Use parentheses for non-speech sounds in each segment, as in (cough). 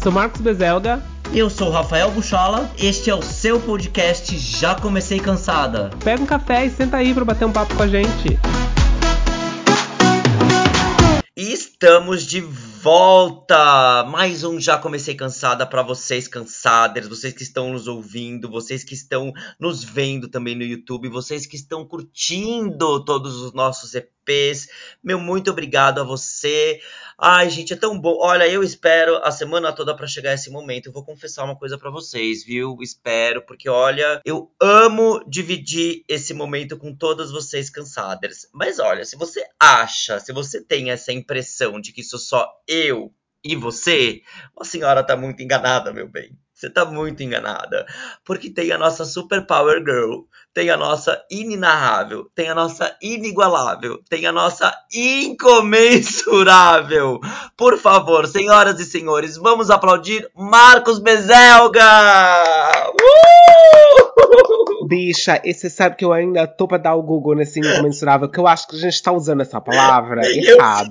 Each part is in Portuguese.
Eu sou Marcos Bezelga. Eu sou Rafael Buchola. Este é o seu podcast Já Comecei Cansada. Pega um café e senta aí para bater um papo com a gente. Estamos de volta! Mais um Já Comecei Cansada para vocês cansadas, vocês que estão nos ouvindo, vocês que estão nos vendo também no YouTube, vocês que estão curtindo todos os nossos Meu muito obrigado a você. Ai, gente, é tão bom. Olha, eu espero a semana toda para chegar esse momento. Eu vou confessar uma coisa para vocês, viu? Espero, porque olha, eu amo dividir esse momento com todas vocês cansadas. Mas olha, se você acha, se você tem essa impressão de que sou só eu e você, a senhora tá muito enganada, meu bem. Você tá muito enganada. Porque tem a nossa Super Power Girl, tem a nossa inenarrável, tem a nossa inigualável, tem a nossa incomensurável. Por favor, senhoras e senhores, vamos aplaudir Marcos Bezelga! Uh! (laughs) Bicha, e você sabe que eu ainda tô pra dar o Google nesse (laughs) incomensurável, que eu acho que a gente tá usando essa palavra errado.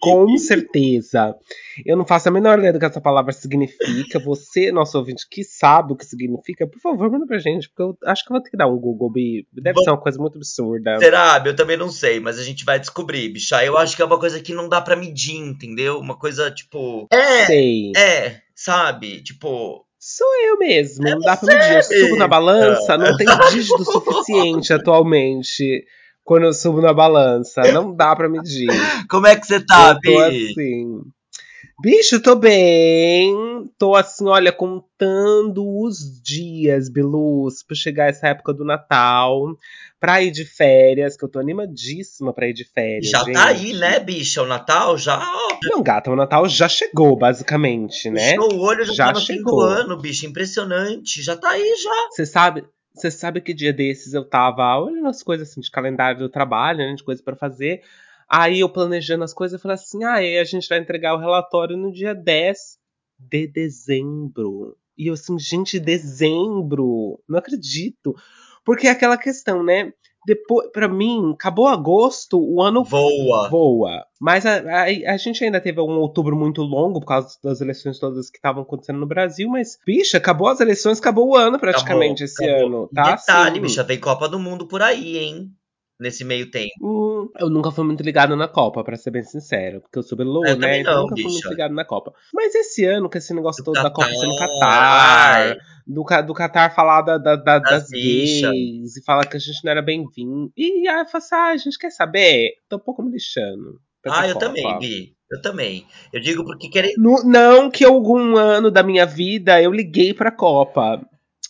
Com certeza. Eu não faço a menor ideia do que essa palavra significa. Você, nosso ouvinte, que sabe o que significa, por favor, manda pra gente, porque eu acho que eu vou ter que dar um Google, Bi. Deve Bom, ser uma coisa muito absurda. Será? Eu também não sei, mas a gente vai descobrir, bicha. Eu acho que é uma coisa que não dá pra medir, entendeu? Uma coisa, tipo. É! Sei. É, sabe? Tipo, Sou eu mesmo, é não dá pra medir. Eu subo na balança, não tem (laughs) dígito suficiente atualmente quando eu subo na balança. Não dá pra medir. Como é que você tá, eu tô assim. Bicho, tô bem. Tô assim, olha, contando os dias, Beluz, pra chegar essa época do Natal. Pra ir de férias, que eu tô animadíssima pra ir de férias. Já gente. tá aí, né, bicha? O Natal já. Não, gata, o Natal já chegou, basicamente, né? O olho já, já tá no chegou. ano, bicho. Impressionante. Já tá aí, já. Você sabe. Você sabe que dia desses eu tava olhando as coisas assim de calendário do trabalho, né, de coisa para fazer. Aí eu planejando as coisas, eu falei assim: ah, a gente vai entregar o relatório no dia 10 de dezembro. E eu assim, gente, dezembro, não acredito. Porque é aquela questão, né? Depois, para mim, acabou agosto, o ano voa. Voa. Mas a, a, a, gente ainda teve um outubro muito longo por causa das eleições todas que estavam acontecendo no Brasil, mas, bicha, acabou as eleições, acabou o ano praticamente acabou, esse acabou. ano, tá? Detalhe, assim, bicha, vem Copa do Mundo por aí, hein? Nesse meio tempo? Hum, eu nunca fui muito ligado na Copa, para ser bem sincero. Porque eu sou Belo, né? Então nunca bicha. fui muito ligado na Copa. Mas esse ano, com esse negócio do todo Qatar. da Copa ser no Catar, do, do Catar falar da, da, da, das, das gays e falar que a gente não era bem-vindo. E aí eu falei assim, ah, a gente quer saber? Tô um pouco me lixando. Ah, eu Copa. também, Bi. Eu também. Eu digo porque querem. Não que algum ano da minha vida eu liguei pra Copa.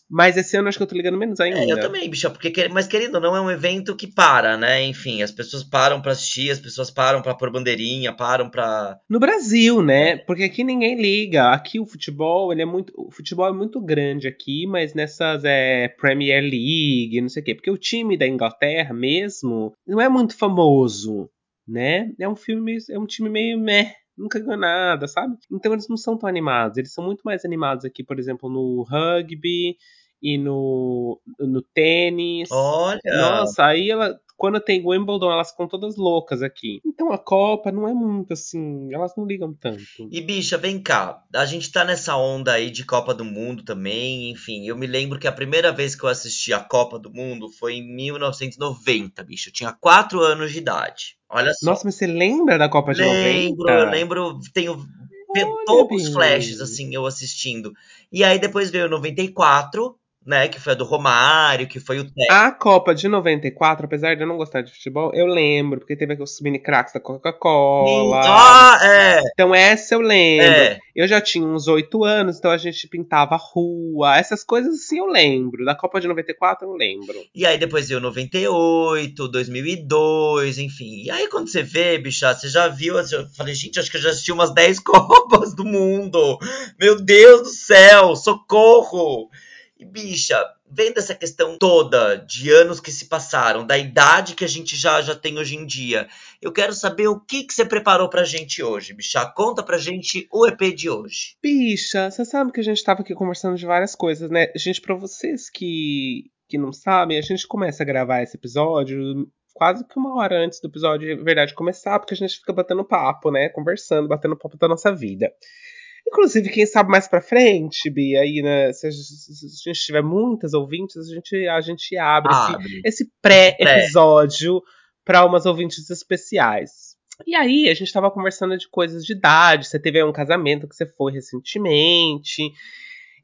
Mas esse ano acho que eu tô ligando menos ainda. É, eu também, bicha, porque, mas querendo ou não, é um evento que para, né? Enfim, as pessoas param pra assistir, as pessoas param pra pôr bandeirinha, param pra. No Brasil, né? Porque aqui ninguém liga. Aqui o futebol, ele é muito. O futebol é muito grande aqui, mas nessas é, Premier League, não sei o quê. Porque o time da Inglaterra mesmo não é muito famoso, né? É um filme, é um time meio meh nunca ganhou nada, sabe? Então eles não são tão animados. Eles são muito mais animados aqui, por exemplo, no rugby e no, no tênis. Olha! Nossa, aí ela. Quando tem Wimbledon, elas ficam todas loucas aqui. Então a Copa não é muito assim, elas não ligam tanto. E bicha, vem cá. A gente tá nessa onda aí de Copa do Mundo também. Enfim, eu me lembro que a primeira vez que eu assisti a Copa do Mundo foi em 1990, bicho. Eu tinha 4 anos de idade. Olha só. Nossa, mas você lembra da Copa de lembro, 90? Lembro, lembro. Tenho Olha, poucos flashes, assim, eu assistindo. E aí depois veio 94, né? Que foi a do Romário, que foi o A Copa de 94, apesar de eu não gostar de futebol, eu lembro, porque teve aqueles mini cracks da Coca-Cola. Ah, é! Então essa eu lembro. É. Eu já tinha uns oito anos, então a gente pintava a rua. Essas coisas assim eu lembro. Da Copa de 94 eu lembro. E aí depois veio 98, 2002, enfim. E aí quando você vê, bicha, você já viu. Eu falei, gente, acho que eu já assisti umas 10 (laughs) Copas do Mundo. Meu Deus do céu, socorro! E, bicha, vendo essa questão toda de anos que se passaram, da idade que a gente já, já tem hoje em dia, eu quero saber o que, que você preparou pra gente hoje, bicha. Conta pra gente o EP de hoje. Bicha, você sabe que a gente tava aqui conversando de várias coisas, né? Gente, pra vocês que, que não sabem, a gente começa a gravar esse episódio quase que uma hora antes do episódio, de verdade, começar, porque a gente fica batendo papo, né? Conversando, batendo papo da nossa vida. Inclusive, quem sabe mais pra frente, Bia, aí, né? Se a gente tiver muitas ouvintes, a gente, a gente abre, abre. esse, esse pré-episódio para umas ouvintes especiais. E aí, a gente tava conversando de coisas de idade. Você teve um casamento que você foi recentemente.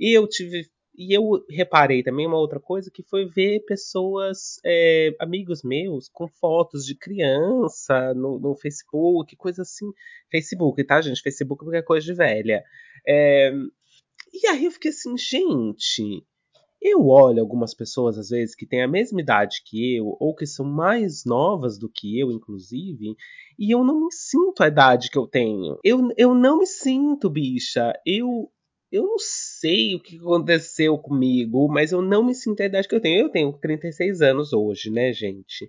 E eu tive e eu reparei também uma outra coisa que foi ver pessoas, é, amigos meus, com fotos de criança no, no, Facebook, coisa assim. Facebook, tá, gente? Facebook porque é coisa de velha. É, e aí eu fiquei assim, gente. Eu olho algumas pessoas, às vezes, que têm a mesma idade que eu, ou que são mais novas do que eu, inclusive, e eu não me sinto a idade que eu tenho. Eu, eu não me sinto, bicha. Eu, eu não sei o que aconteceu comigo, mas eu não me sinto a idade que eu tenho. Eu tenho 36 anos hoje, né, gente?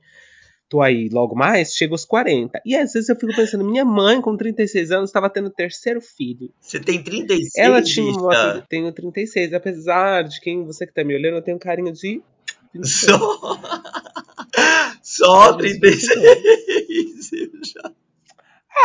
Tô aí logo mais, chego aos 40. E às vezes eu fico pensando, minha mãe com 36 anos estava tendo o terceiro filho. Você tem 36? Ela tinha uma filha, tenho 36. Apesar de quem você que tá me olhando, eu tenho um carinho de. Só. (laughs) Só 36. Já.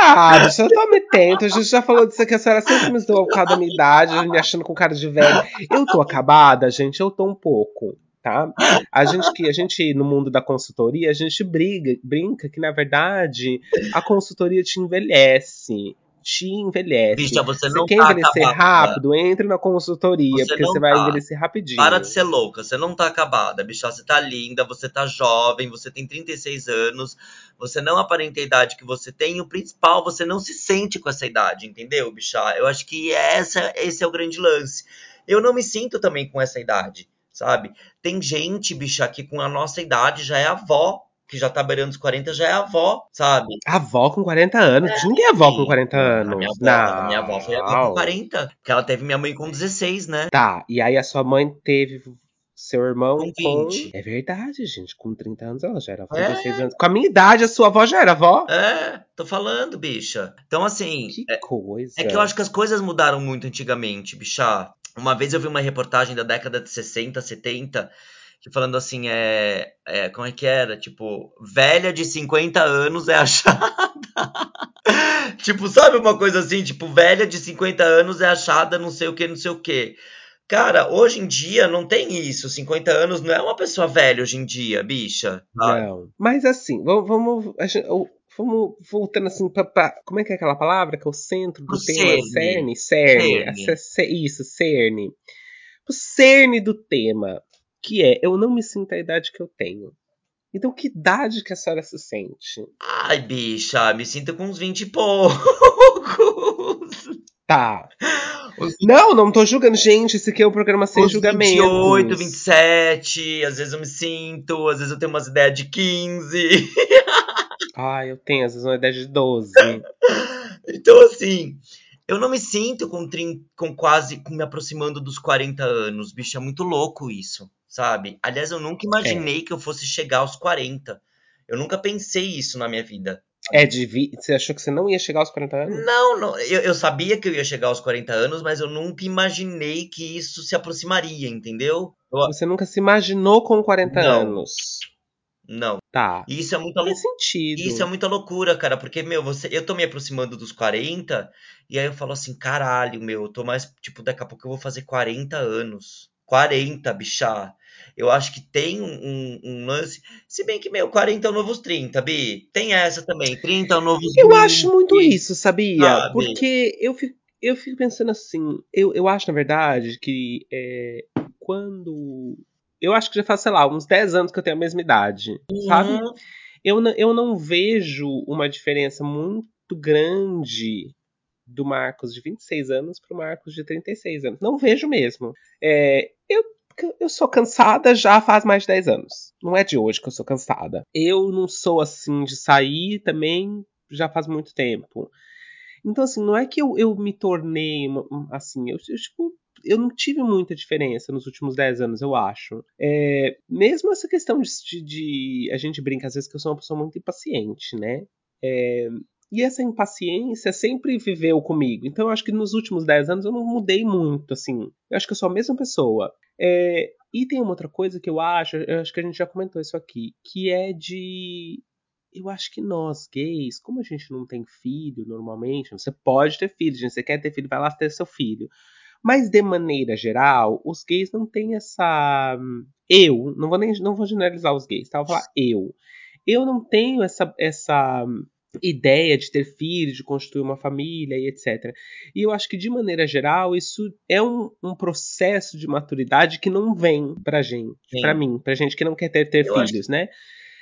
Ah, bicho, eu tô me tento. A gente já falou disso aqui, a senhora sempre me zoou por causa da minha idade, me achando com cara de velho. Eu tô acabada, gente, eu tô um pouco, tá? A gente que a gente no mundo da consultoria, a gente briga, brinca que na verdade a consultoria te envelhece te envelhece. Bicha, você não você quer tá envelhecer acabada. rápido, entre na consultoria, Você porque não você vai tá. envelhecer rapidinho. Para de ser louca, você não tá acabada, bicha. Você tá linda, você tá jovem, você tem 36 anos, você não aparenta a idade que você tem, e o principal, você não se sente com essa idade, entendeu, bicha? Eu acho que essa, esse é o grande lance. Eu não me sinto também com essa idade, sabe? Tem gente, bicha, que com a nossa idade já é avó, que já tá beirando os 40, já é avó, sabe? Avó com 40 anos. Ninguém é avó com 40 A anos. minha avó, não. a minha avó foi avó com 40, porque ela teve minha mãe com 16, né? Tá, e aí a sua mãe teve seu irmão Com com. 20. É verdade, gente. Com 30 anos ela já era avó. É. 16 anos. Com a minha idade, a sua avó já era avó. É, tô falando, bicha. Então, assim, Que é, coisa. é que eu acho que as coisas mudaram muito antigamente, bicha. Uma vez eu vi uma reportagem da década de 60, 70, que falando assim, é, é como é que era? Tipo, velha de 50 anos é achada. (laughs) tipo, sabe uma coisa assim? Tipo, velha de 50 anos é achada não sei o que, não sei o que. Cara, hoje em dia não tem isso. 50 anos não é uma pessoa velha hoje em dia, bicha. sabe? Não. Mas assim, vamos. vamos, o- voltando assim pra, pra- Como é que é aquela palavra? Que é o centro do Pro tema? cerne. Cerne? Cerne. Ce- Isso, cerne. O cerne do tema. Que é, eu não me sinto a idade que eu tenho. Então, que idade que a senhora se sente? Ai, bicha, me sinto com uns 20 e poucos. Tá. Uns Não, não tô julgando. Gente, esse aqui é um programa sem Uns julgamento. 28, 27, às vezes eu me sinto, às vezes eu tenho umas ideias de 15. (laughs) Ah, eu tenho, às vezes, uma ideia de 12. Então, assim, eu não me sinto com, trin- com quase me aproximando dos 40 anos. Bicho, é muito louco isso, sabe? Aliás, eu nunca imaginei que eu fosse chegar aos 40. Eu nunca pensei isso na minha vida. É de vi... Você achou que você não ia chegar aos 40 anos? Não, não eu, eu sabia que eu ia chegar aos 40 anos, mas eu nunca imaginei que isso se aproximaria, entendeu? Eu- Você nunca se imaginou com 40 Não. anos. não. Tá. Isso é muita loucura. sentido. Isso é muita loucura, cara, porque, meu, você, eu tô me aproximando dos 40, e aí eu falo assim, caralho, meu, eu tô mais, tipo, daqui a pouco eu vou fazer 40 anos. 40, bichá. Eu acho que tem um, um- lance. Se bem que, meu, 40 é o novo 30, Bi. Tem essa também. 30 é o novo Eu 20. acho muito isso, sabia? Sabe? Porque eu fico, eu fico pensando assim. Eu, eu acho, na verdade, que é, quando. Eu acho que já faz, sei lá, uns 10 anos que eu tenho a mesma idade. Sabe? Uhum. Eu, não- eu não vejo uma diferença muito grande do Marcos de 26 anos pro Marcos de 36 anos. Não vejo mesmo. É, eu, eu sou cansada já faz mais de 10 anos. Não é de hoje que eu sou cansada. Eu não sou assim de sair também já faz muito tempo. Então, assim, não é que eu, eu me tornei uma- um- assim, eu, eu, tipo, eu não tive muita diferença nos últimos 10 anos, eu acho. É, mesmo essa questão de, de- de- A gente brinca às vezes que eu sou uma pessoa muito impaciente, né? É, e essa impaciência sempre viveu comigo. Então eu acho que nos últimos 10 anos eu não mudei muito, assim. Eu acho que eu sou a mesma pessoa. É, e tem uma outra coisa que eu acho, eu acho que a gente já comentou isso aqui, que é de eu acho que nós gays, como a gente não tem filho normalmente, você pode ter filho, gente, você quer ter filho, vai lá ter seu filho. Mas de maneira geral, os gays não têm essa. Eu, não vou nem não vou generalizar os gays, tá? Vou falar eu. Eu não tenho essa, essa ideia de ter filhos, de construir uma família e etc. E eu acho que, de maneira geral, isso é um, um processo de maturidade que não vem pra gente, Sim. pra mim, pra gente que não quer ter, ter filhos, acho... né?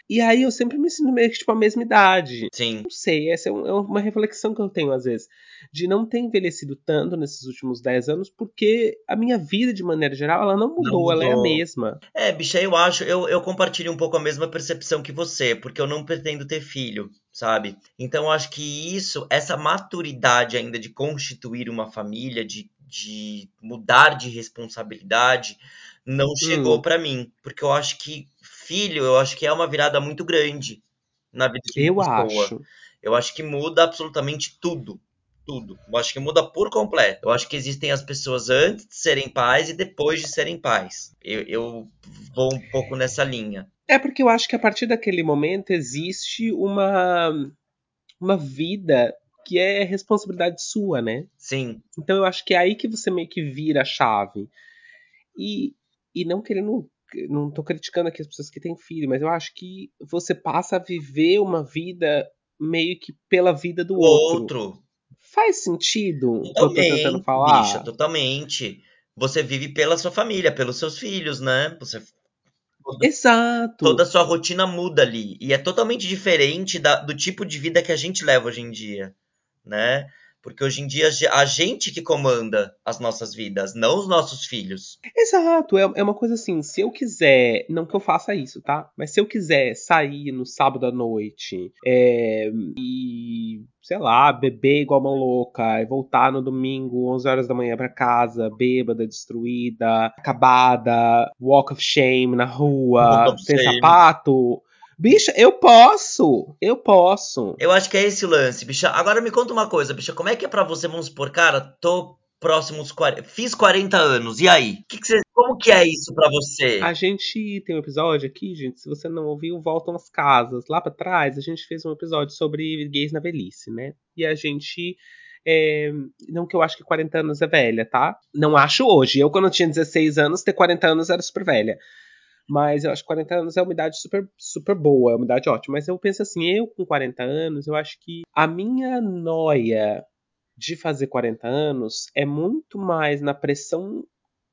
E aí eu sempre me sinto meio que tipo a mesma idade. Sim. Não sei, essa é, um, é, uma reflexão que eu tenho às vezes. De não ter envelhecido tanto nesses últimos 10 anos, porque a minha vida, de maneira geral, ela não mudou, não mudou. ela é a mesma. É, bicha, eu acho, eu, eu compartilho um pouco a mesma percepção que você, porque eu não pretendo ter filho, sabe? Então eu acho que isso, essa maturidade ainda de constituir uma família, de, de mudar de responsabilidade, não hum. chegou para mim. Porque eu acho que filho, eu acho que é uma virada muito grande na vida de eu pessoa. Acho. Eu acho que muda absolutamente tudo. Tudo. Eu acho que muda por completo. Eu acho que existem as pessoas antes de serem pais e depois de serem pais. Eu, eu vou um pouco nessa linha. É porque eu acho que a partir daquele momento existe uma, uma vida que é responsabilidade sua, né? Sim. Então eu acho que é aí que você meio que vira a chave. E, e não querendo não tô criticando aqui as pessoas que têm filho, mas eu acho que você passa a viver uma vida meio que pela vida do outro. outro. Faz sentido o que eu tô tentando falar? Bicha, totalmente. Você vive pela sua família, pelos seus filhos, né? Você Exato. Toda a sua rotina muda ali. E é totalmente diferente da, do tipo de vida que a gente leva hoje em dia, né? Porque hoje em dia a gente que comanda as nossas vidas, não os nossos filhos. Exato, é, é uma coisa assim, se eu quiser, não que eu faça isso, tá? Mas se eu quiser sair no sábado à noite é, e, sei lá, beber igual uma louca e voltar no domingo, 11 horas da manhã para casa, bêbada, destruída, acabada, walk of shame na rua, sem sapato, Bicha, eu posso! Eu posso! Eu acho que é esse o lance, bicha. Agora me conta uma coisa, bicha. Como é que é pra você, vamos supor, cara, tô próximos 40. Fiz 40 anos, e aí? Que que você, como que é isso para você? A gente tem um episódio aqui, gente. Se você não ouviu, voltam as casas. Lá para trás, a gente fez um episódio sobre gays na velhice, né? E a gente. É, não que eu acho que 40 anos é velha, tá? Não acho hoje. Eu, quando eu tinha 16 anos, ter 40 anos era super velha. Mas eu acho que 40 anos é uma idade super, super boa, é uma idade ótima. Mas eu penso assim, eu com 40 anos, eu acho que a minha noia de fazer 40 anos é muito mais na pressão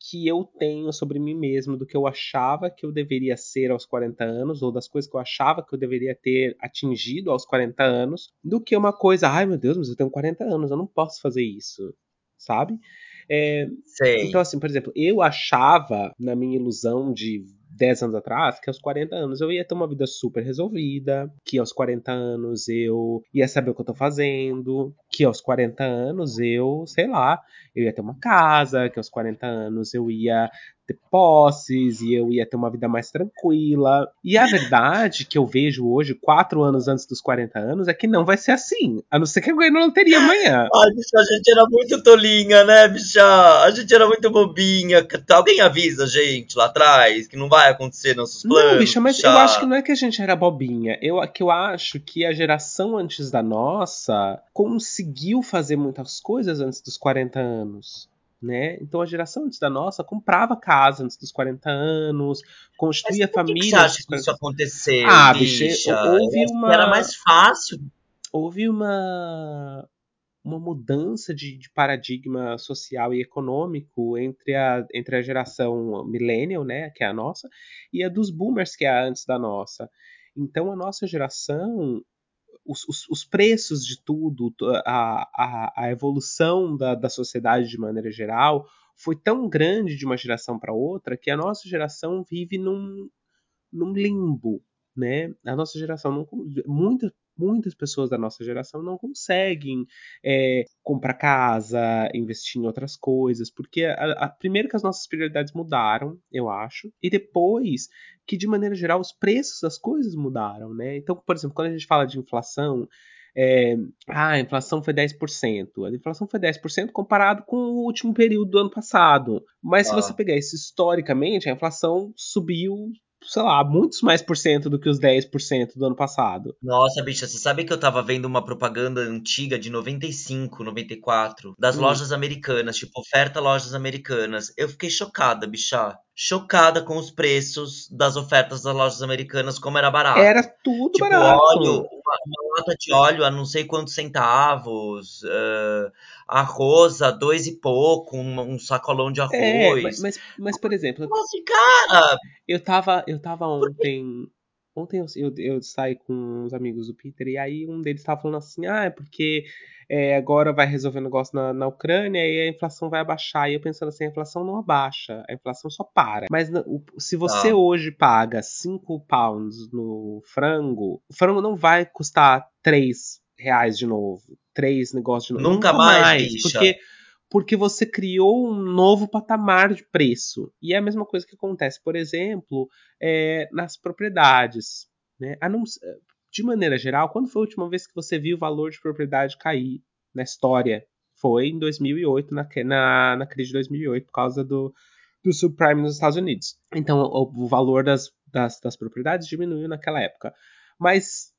que eu tenho sobre mim mesmo do que eu achava que eu deveria ser aos 40 anos, ou das coisas que eu achava que eu deveria ter atingido aos 40 anos, do que uma coisa, ai meu Deus, mas eu tenho 40 anos, eu não posso fazer isso, sabe? É, então, assim, por exemplo, eu achava, na minha ilusão de 10 anos atrás, que aos 40 anos eu ia ter uma vida super resolvida, que aos 40 anos eu ia saber o que eu tô fazendo, que aos 40 anos eu, sei lá, eu ia ter uma casa, que aos 40 anos eu ia ter posses e eu ia ter uma vida mais tranquila. E a verdade que eu vejo hoje, quatro anos antes dos 40 anos, é que não vai ser assim. A não ser que eu ganhe na loteria amanhã. Ai, bicha, a gente era muito tolinha, né, bicha? A gente era muito bobinha. Alguém avisa a gente lá atrás que não vai acontecer nossos planos. Não, bicha, mas bicha. eu acho que não é que a gente era bobinha. Eu, que eu acho que a geração antes da nossa conseguiu fazer muitas coisas antes dos 40 anos né? Então a geração antes da nossa comprava casa antes dos 40 anos, construía Mas família. Que você acha que isso aconteceu? Ah, bicha, houve uma. Era mais fácil. Houve uma uma mudança de, de, paradigma social e econômico entre a, entre a geração millennial, né, que é a nossa, e a dos boomers, que é a antes da nossa. Então a nossa geração os, os, os, preços de tudo, a, a, a evolução da, da sociedade de maneira geral, foi tão grande de uma geração para outra que a nossa geração vive num, num limbo, né? A nossa geração não, muitas muitas pessoas da nossa geração não conseguem é, comprar casa, investir em outras coisas, porque a, a, primeiro que as nossas prioridades mudaram, eu acho, e depois que de maneira geral os preços das coisas mudaram, né? Então, por exemplo, quando a gente fala de inflação, é, ah, a inflação foi 10%. A inflação foi 10% comparado com o último período do ano passado. Mas ah. se você pegar isso historicamente, a inflação subiu sei lá, muitos mais por cento do que os 10% do ano passado. Nossa, bicha, você sabe que eu tava vendo uma propaganda antiga de 95, 94, das hum. lojas americanas, tipo, oferta lojas americanas. Eu fiquei chocada, bicha. Chocada com os preços das ofertas das lojas americanas, como era barato. Era tudo tipo, barato. óleo, uma, uma, lata de óleo a não sei quantos centavos, uh, arroz a dois e pouco, um, um sacolão de é, arroz. É, mas, mas, mas, por exemplo. Nossa, assim, cara! Eu tava, eu tava ontem. Ontem eu, eu, eu, saí com uns amigos do Peter e aí um deles tava falando assim: ah, é porque é, agora vai resolver o um negócio na, na Ucrânia e a inflação vai abaixar. E eu pensando assim: a inflação não abaixa, a inflação só para. Mas se você ah. hoje paga 5 pounds no frango, o frango não vai custar 3 reais de novo. 3 negócios de novo. Nunca, Nunca mais, mais porque porque você criou um novo patamar de preço. E é a mesma coisa que acontece, por exemplo, é, nas propriedades. Né? De maneira geral, quando foi a última vez que você viu o valor de propriedade cair na história? Foi em 2008, na, na, na crise de 2008, por causa do, do subprime nos Estados Unidos. Então, o, o valor das, das, das propriedades diminuiu naquela época. Mas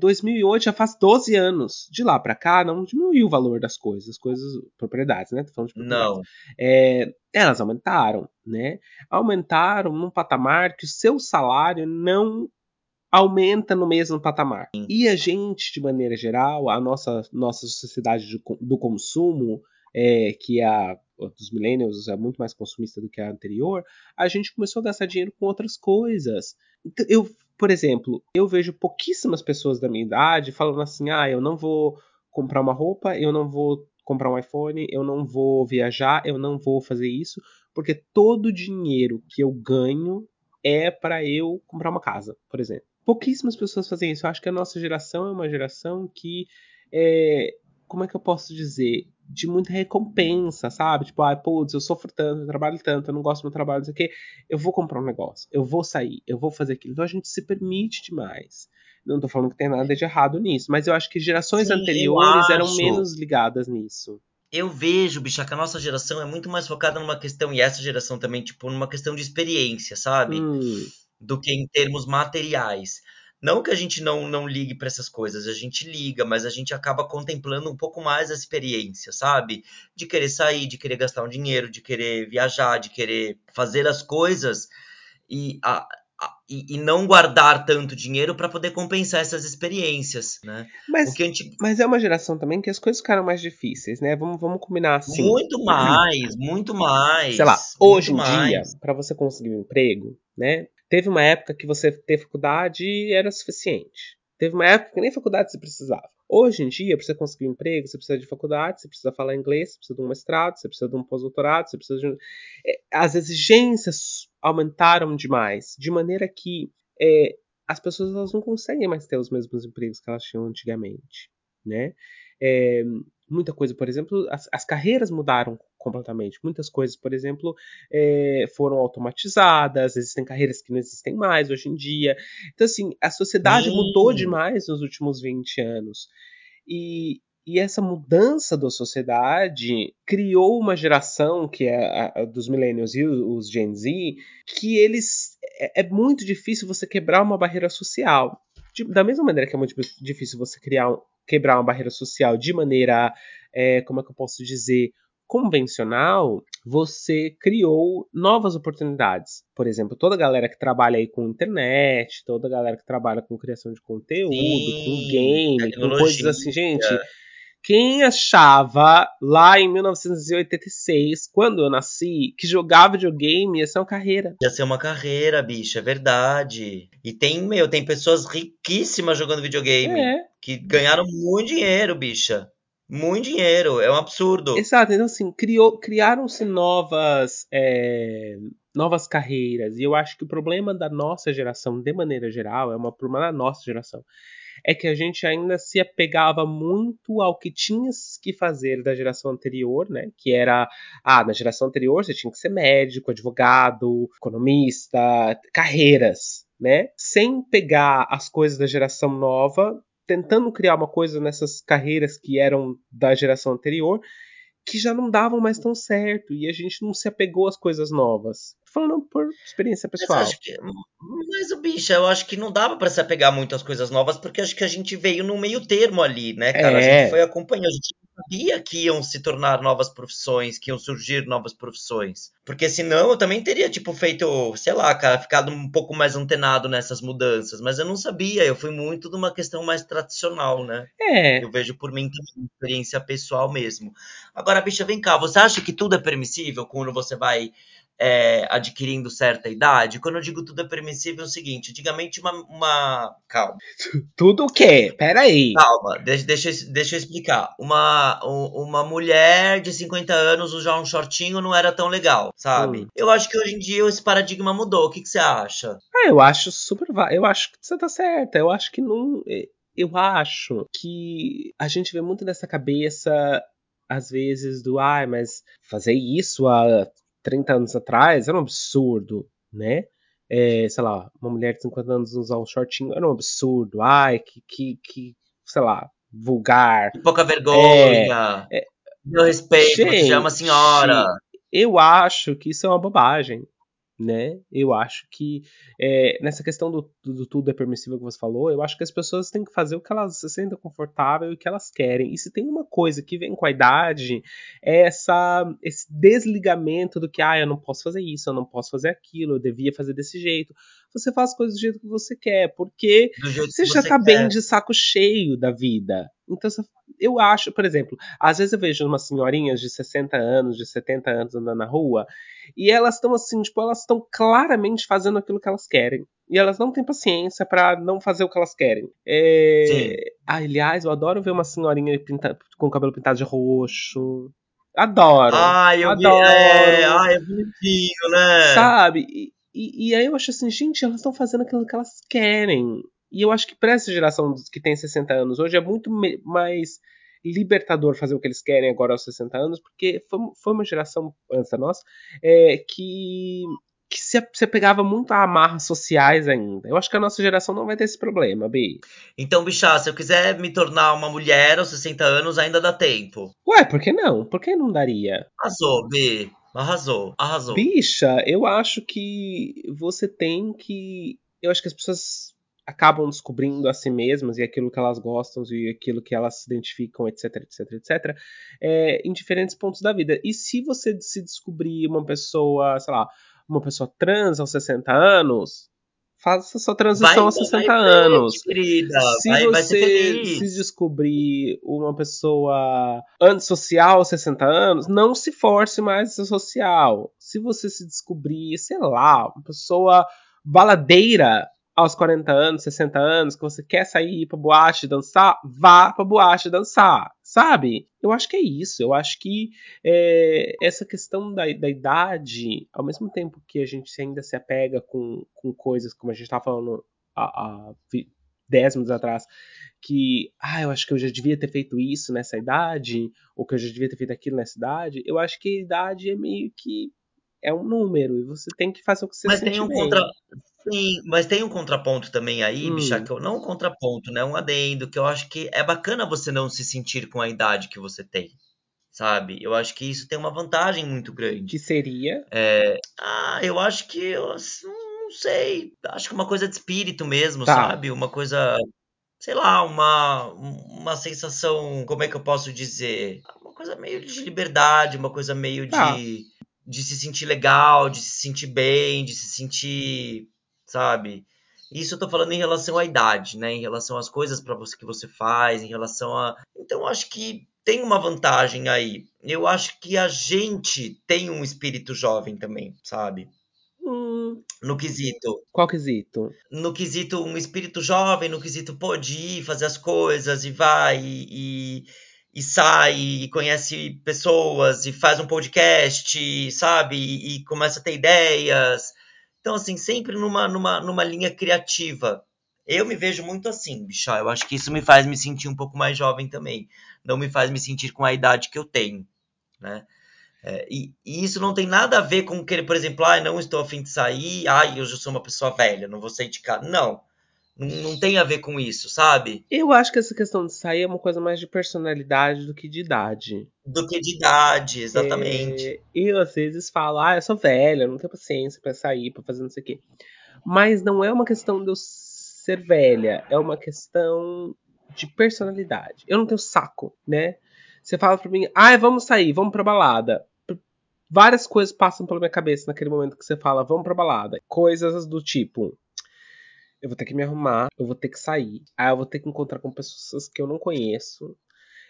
2008 já faz 12 anos. De lá para cá, não diminuiu o valor das coisas, as coisas, propriedades, né? Tô falando de propriedades. Não. É, elas aumentaram, né? Aumentaram num patamar que o seu salário não aumenta no mesmo patamar. E a gente, de maneira geral, a nossa, nossa sociedade de, do consumo, é, que é a dos millennials é muito mais consumista do que a anterior, a gente começou a gastar dinheiro com outras coisas. Então, eu por exemplo, eu vejo pouquíssimas pessoas da minha idade falando assim: ah, eu não vou comprar uma roupa, eu não vou comprar um iPhone, eu não vou viajar, eu não vou fazer isso, porque todo o dinheiro que eu ganho é para eu comprar uma casa, por exemplo. Pouquíssimas pessoas fazem isso. Eu acho que a nossa geração é uma geração que é, como é que eu posso dizer? De muita recompensa, sabe? Tipo, ah, putz, eu sofro tanto, eu trabalho tanto, eu não gosto do meu trabalho, não sei o quê. Eu vou comprar um negócio, eu vou sair, eu vou fazer aquilo. Então a gente se permite demais. Não tô falando que tem nada de errado nisso, mas eu acho que gerações Sim, anteriores eram menos ligadas nisso. Eu vejo, bicha, que a nossa geração é muito mais focada numa questão, e essa geração também, tipo, numa questão de experiência, sabe? Hum. Do que em termos materiais. Não que a gente não, não ligue para essas coisas, a gente liga, mas a gente acaba contemplando um pouco mais a experiência, sabe? De querer sair, de querer gastar um dinheiro, de querer viajar, de querer fazer as coisas e, a, a, e, e não guardar tanto dinheiro para poder compensar essas experiências, né? Mas, gente... mas é uma geração também que as coisas ficaram mais difíceis, né? Vamos, vamos combinar assim. Muito mais, muito mais. Sei lá, hoje em mais. dia, para você conseguir um emprego, né? Teve uma época que você ter faculdade era suficiente. Teve uma época que nem faculdade você precisava. Hoje em dia, para você conseguir um emprego, você precisa de faculdade, você precisa falar inglês, você precisa de um mestrado, você precisa de um pós-doutorado, você precisa de um... É, as exigências aumentaram demais, de maneira que é, as pessoas elas não conseguem mais ter os mesmos empregos que elas tinham antigamente, né? É, muita coisa, por exemplo, as, as, carreiras mudaram completamente. Muitas coisas, por exemplo, é, foram automatizadas, existem carreiras que não existem mais hoje em dia. Então, assim, a sociedade mudou demais nos últimos 20 anos. E, e essa mudança da sociedade criou uma geração, que é a, a dos millennials e os Gen Z, que eles. É, é muito difícil você quebrar uma barreira social. De, da mesma maneira que é muito difícil você criar quebrar uma barreira social de maneira, é, como é que eu posso dizer, convencional, você criou novas oportunidades. Por exemplo, toda a galera que trabalha aí com internet, toda a galera que trabalha com criação de conteúdo, Sim, com game, com coisas assim, gente. Quem achava lá em 1986, quando eu nasci, que jogar videogame ia ser uma carreira? Ia ser uma carreira, bicho, é verdade. E tem, meu, tem pessoas riquíssimas jogando videogame. É. Que ganharam muito dinheiro, bicha. Muito dinheiro, é um absurdo. Exato, então assim, criaram-se novas, é, novas carreiras. E eu acho que o problema da nossa geração, de maneira geral, é uma problema da nossa geração é que a gente ainda se apegava muito ao que tinha que fazer da geração anterior, né? Que era, ah, na geração anterior você tinha que ser médico, advogado, economista, carreiras, né? Sem pegar as coisas da geração nova, tentando criar uma coisa nessas carreiras que eram da geração anterior, que já não davam mais tão certo e a gente não se apegou às coisas novas. Falando por experiência pessoal. Mas, que, mas o bicho, eu acho que não dava para se apegar muito às coisas novas, porque acho que a gente veio no meio termo ali, né, cara? É. A gente foi acompanhando, a gente sabia que iam se tornar novas profissões, que iam surgir novas profissões. Porque senão eu também teria, tipo, feito, sei lá, cara, ficado um pouco mais antenado nessas mudanças. Mas eu não sabia, eu fui muito de uma questão mais tradicional, né? É. Eu vejo por mim também, experiência pessoal mesmo. Agora, bicha, vem cá, você acha que tudo é permissível quando você vai é, adquirindo certa idade. Quando eu digo tudo é permissível, é o seguinte: antigamente uma. uma... Calma. (laughs) Tudo o quê? Peraí. Calma, deixa, deixa, deixa eu explicar. Uma, uma mulher de 50 anos usar um shortinho não era tão legal, sabe? Hum. Eu acho que hoje em dia esse paradigma mudou. O que, que você acha? Ah, eu acho super. Eu acho que você tá certa. Eu acho que não. Eu acho que a gente vê muito dessa cabeça às vezes do ai, ah, mas fazer isso há 30 anos atrás era um absurdo, né? É, sei lá, uma mulher de 50 anos usar um shortinho era um absurdo. Ai, que, que, que sei lá, vulgar. Pouca vergonha. É, é, Meu respeito, gente, uma senhora. Eu acho que isso é uma bobagem né? Eu acho que é, nessa questão do, do, do, tudo é permissível que você falou, eu acho que as pessoas têm que fazer o que elas se sentem confortável e o que elas querem. E se tem uma coisa que vem com a idade, é essa, esse desligamento do que, ah, eu não posso fazer isso, eu não posso fazer aquilo, eu devia fazer desse jeito. Você faz coisas do jeito que você quer, porque você já tá quer. bem de saco cheio da vida. Então, eu acho, por exemplo, às vezes eu vejo umas senhorinhas de 60 anos, de 70 anos andando na rua, e elas estão assim, tipo, elas estão claramente fazendo aquilo que elas querem. E elas não têm paciência para não fazer o que elas querem. É... Sim. Ah, aliás, eu adoro ver uma senhorinha pinta... com o cabelo pintado de roxo. Adoro. Ai, eu adoro. Vi... É... Ai, é bonitinho, né? Sabe? E, e, e aí eu acho assim, gente, elas estão fazendo aquilo que elas querem. E eu acho que para essa geração que tem 60 anos hoje é muito mais libertador fazer o que eles querem agora aos 60 anos, porque foi, foi uma geração antes da nossa é, que, que se, se pegava muito a amarras sociais ainda. Eu acho que a nossa geração não vai ter esse problema, Bi. Então, bichá, se eu quiser me tornar uma mulher aos 60 anos, ainda dá tempo. Ué, por que não? Por que não daria? Arrasou, Bi. Arrasou, arrasou. Bicha, eu acho que você tem que. Eu acho que as pessoas acabam descobrindo a si mesmas e aquilo que elas gostam e aquilo que elas se identificam, etc, etc, etc, é, em diferentes pontos da vida. E se você se descobrir uma pessoa, sei lá, uma pessoa trans aos 60 anos, faça sua transição vai, aos 60 vai anos. querida. Se vai, você se descobrir uma pessoa antissocial aos 60 anos, não se force mais a ser social. Se você se descobrir, sei lá, uma pessoa baladeira aos 40 anos, 60 anos, que você quer sair pra boate dançar, vá pra boate dançar, sabe? Eu acho que é isso. Eu acho que é, essa questão da, da, idade, ao mesmo tempo que a gente ainda se apega com, com coisas, como a gente estava falando há, há 10 minutos atrás, que, ah, eu acho que eu já devia ter feito isso nessa idade, ou que eu já devia ter feito aquilo nessa idade, eu acho que a idade é meio que é um número e você tem que fazer o que você Mas tem um bem. contra Sim, mas tem um contraponto também aí, hum. bicha, que eu, não um contraponto, né? Um adendo, que eu acho que é bacana você não se sentir com a idade que você tem, sabe? Eu acho que isso tem uma vantagem muito grande. Que seria? É, ah, eu acho que, eu, não sei, acho que uma coisa de espírito mesmo, tá. sabe? Uma coisa, sei lá, uma, uma sensação, como é que eu posso dizer? Uma coisa meio de liberdade, uma coisa meio tá. de, de se sentir legal, de se sentir bem, de se sentir sabe? Isso eu tô falando em relação à idade, né? Em relação às coisas para você que você faz, em relação a. Então, eu acho que tem uma vantagem aí. Eu acho que a gente tem um espírito jovem também, sabe? Hum. No quesito. Qual quesito? No quesito, um espírito jovem, no quesito pode ir, fazer as coisas e vai e, e sai e conhece pessoas e faz um podcast, sabe? E, e começa a ter ideias então, assim, sempre numa, numa, numa linha criativa. Eu me vejo muito assim, bicho. Eu acho que isso me faz me sentir um pouco mais jovem também. Não me faz me sentir com a idade que eu tenho, né? É, e, e, isso não tem nada a ver com que, por exemplo, ah, não estou afim de sair, ah, eu já sou uma pessoa velha, não vou sair de casa. Não. Não, tem a ver com isso, sabe? Eu acho que essa questão de sair é uma coisa mais de personalidade do que de idade. Do que de idade, exatamente. É, eu às vezes falo, ah, eu sou velha, não tenho paciência pra sair, pra fazer não sei o quê. Mas não é uma questão de eu ser velha, é uma questão de personalidade. Eu não tenho saco, né? Você fala pra mim, ah, vamos sair, vamos pra balada. Várias coisas passam pela minha cabeça naquele momento que você fala, vamos pra balada. Coisas do tipo, eu vou ter que me arrumar, eu vou ter que sair, aí eu vou ter que encontrar com pessoas que eu não conheço,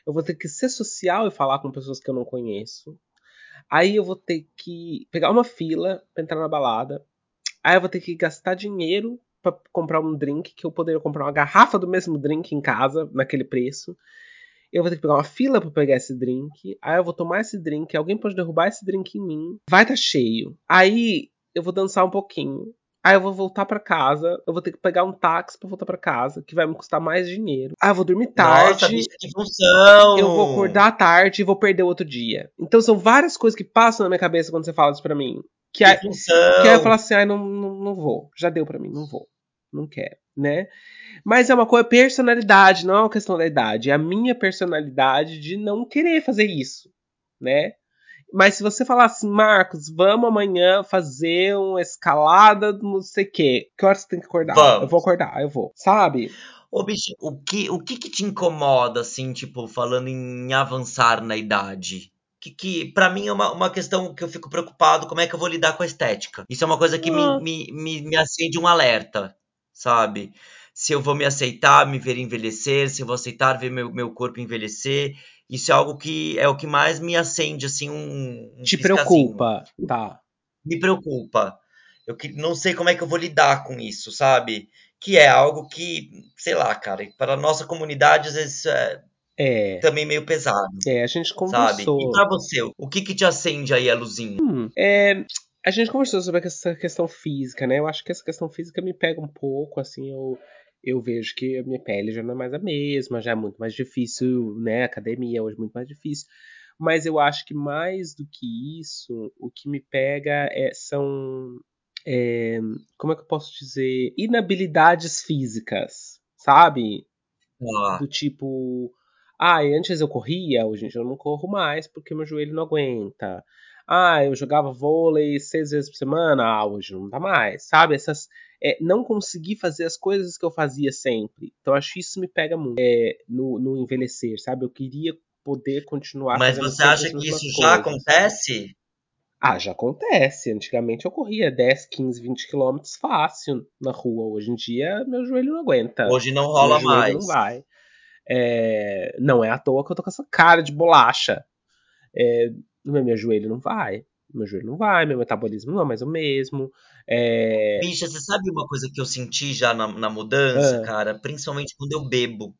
eu vou ter que ser social e falar com pessoas que eu não conheço, aí eu vou ter que pegar uma fila pra entrar na balada, aí eu vou ter que gastar dinheiro para comprar um drink que eu poderia comprar uma garrafa do mesmo drink em casa naquele preço. Eu vou ter que pegar uma fila para pegar esse drink. Aí eu vou tomar esse drink. Alguém pode derrubar esse drink em mim. Vai estar tá cheio. Aí eu vou dançar um pouquinho. Aí eu vou voltar para casa, eu vou ter que pegar um táxi para voltar para casa, que vai me custar mais dinheiro. Ah, eu vou dormir tarde. Nossa, que função! Eu vou acordar tarde e vou perder outro dia. Então são várias coisas que passam na minha cabeça quando você fala isso para mim. Que, aí, que aí eu falo assim, ai, não, não, não vou. Já deu para mim, não vou. Não quero, né? Mas é uma coisa, personalidade, não é uma questão da idade. É a minha personalidade de não querer fazer isso, né? Mas se você falar assim, Marcos, vamos amanhã fazer uma escalada, não sei o quê. Que hora você tem que acordar? Vamos. Eu vou acordar, eu vou. Sabe? Ô, bicho, o que, o que que te incomoda, assim, tipo, falando em avançar na idade? Que, que para mim é uma, uma questão que eu fico preocupado, como é que eu vou lidar com a estética? Isso é uma coisa que Ah. me, me, me, me acende um alerta, sabe? Se eu vou me aceitar, me ver envelhecer, se eu vou aceitar ver meu, meu corpo envelhecer. Isso é algo que é o que mais me acende, assim, um, um Te preocupa. Tá. me preocupa. Eu que- não sei como é que eu vou lidar com isso, sabe? Que é algo que, sei lá, cara, para a nossa comunidade às vezes é É. também meio pesado, É, a gente sabe? conversou. E pra você, o que que te acende aí a luzinha? Hum, é, a gente conversou sobre essa questão física, né? Eu acho que essa questão física me pega um pouco, assim, eu, eu vejo que a minha pele já não é mais a mesma, já é muito mais difícil, né? Academia hoje é muito mais difícil. Mas eu acho que mais do que isso, o que me pega é- são. é, como é que eu posso dizer? Inabilidades físicas, sabe? Ah, Do tipo, ah, antes eu corria, hoje eu não corro mais porque meu joelho não aguenta. Ah, eu jogava vôlei seis vezes por semana, ah, hoje não dá mais, sabe? Essas, é, não conseguir fazer as coisas que eu fazia sempre. Então acho que isso me pega muito é, no, no envelhecer, sabe? Eu queria poder continuar mas você acha que isso já coisas. acontece? Ah, já acontece. Antigamente eu corria 10, 15, 20 quilômetros fácil na rua. Hoje em dia meu joelho não aguenta. Hoje não rola meu mais. não vai. É, não é à toa que eu tô com essa cara de bolacha. É, meu, meu joelho não vai. Meu joelho não vai, meu metabolismo não é mais o mesmo. É, Bicha, você sabe uma coisa que eu senti já na, na mudança, Ah. cara? Principalmente quando eu bebo.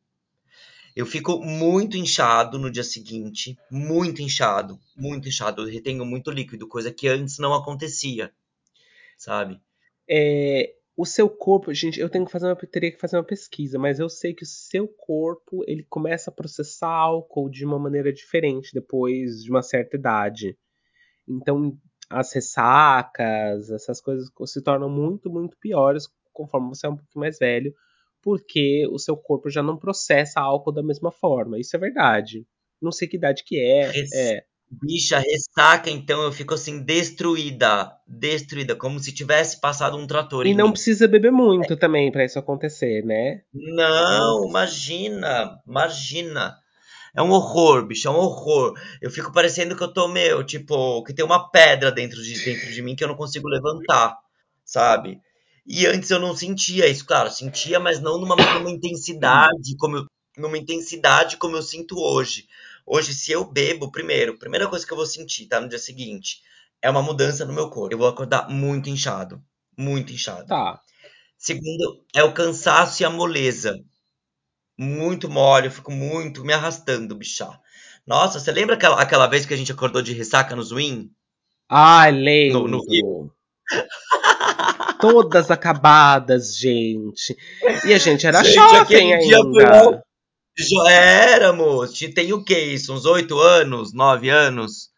Eu fico muito inchado no dia seguinte, muito inchado, muito inchado. Eu retenho muito líquido, coisa que antes não acontecia, sabe? é, o seu corpo, gente, eu tenho que fazer uma, teria que fazer uma pesquisa, mas eu sei que o seu corpo ele começa a processar álcool de uma maneira diferente depois de uma certa idade. Então, as ressacas, essas coisas se tornam muito, muito piores conforme você é um pouquinho mais velho, porque o seu corpo já não processa álcool da mesma forma. Isso é verdade. Não sei que idade que é. Res- é. Bicha, ressaca, então eu fico assim, destruída, destruída, como se tivesse passado um trator E em não mim. precisa beber muito também pra isso acontecer, né? Não, imagina, imagina. É um horror, bicho, é um horror. Eu fico parecendo que eu tô, meu, tipo, que tem uma pedra dentro de, dentro de mim que eu não consigo levantar, sabe? E antes eu não sentia isso, claro, sentia, mas não numa, numa intensidade como eu, numa intensidade como eu sinto hoje. Hoje, se eu bebo, primeiro, primeira coisa que eu vou sentir, tá? No dia seguinte, é uma mudança no meu corpo. Eu vou acordar muito inchado, muito inchado. Tá. Segundo, é o cansaço e a moleza. Muito mole, eu fico muito me arrastando, bichá. Nossa, você lembra aquela, aquela vez que a gente acordou de ressaca no Zwin? Ai, lembro. No- no Todas acabadas, gente. E a gente era Gente, jovem aquele dia foi Já éramos. Te- Tem o que isso? Uns oito anos? Nove anos?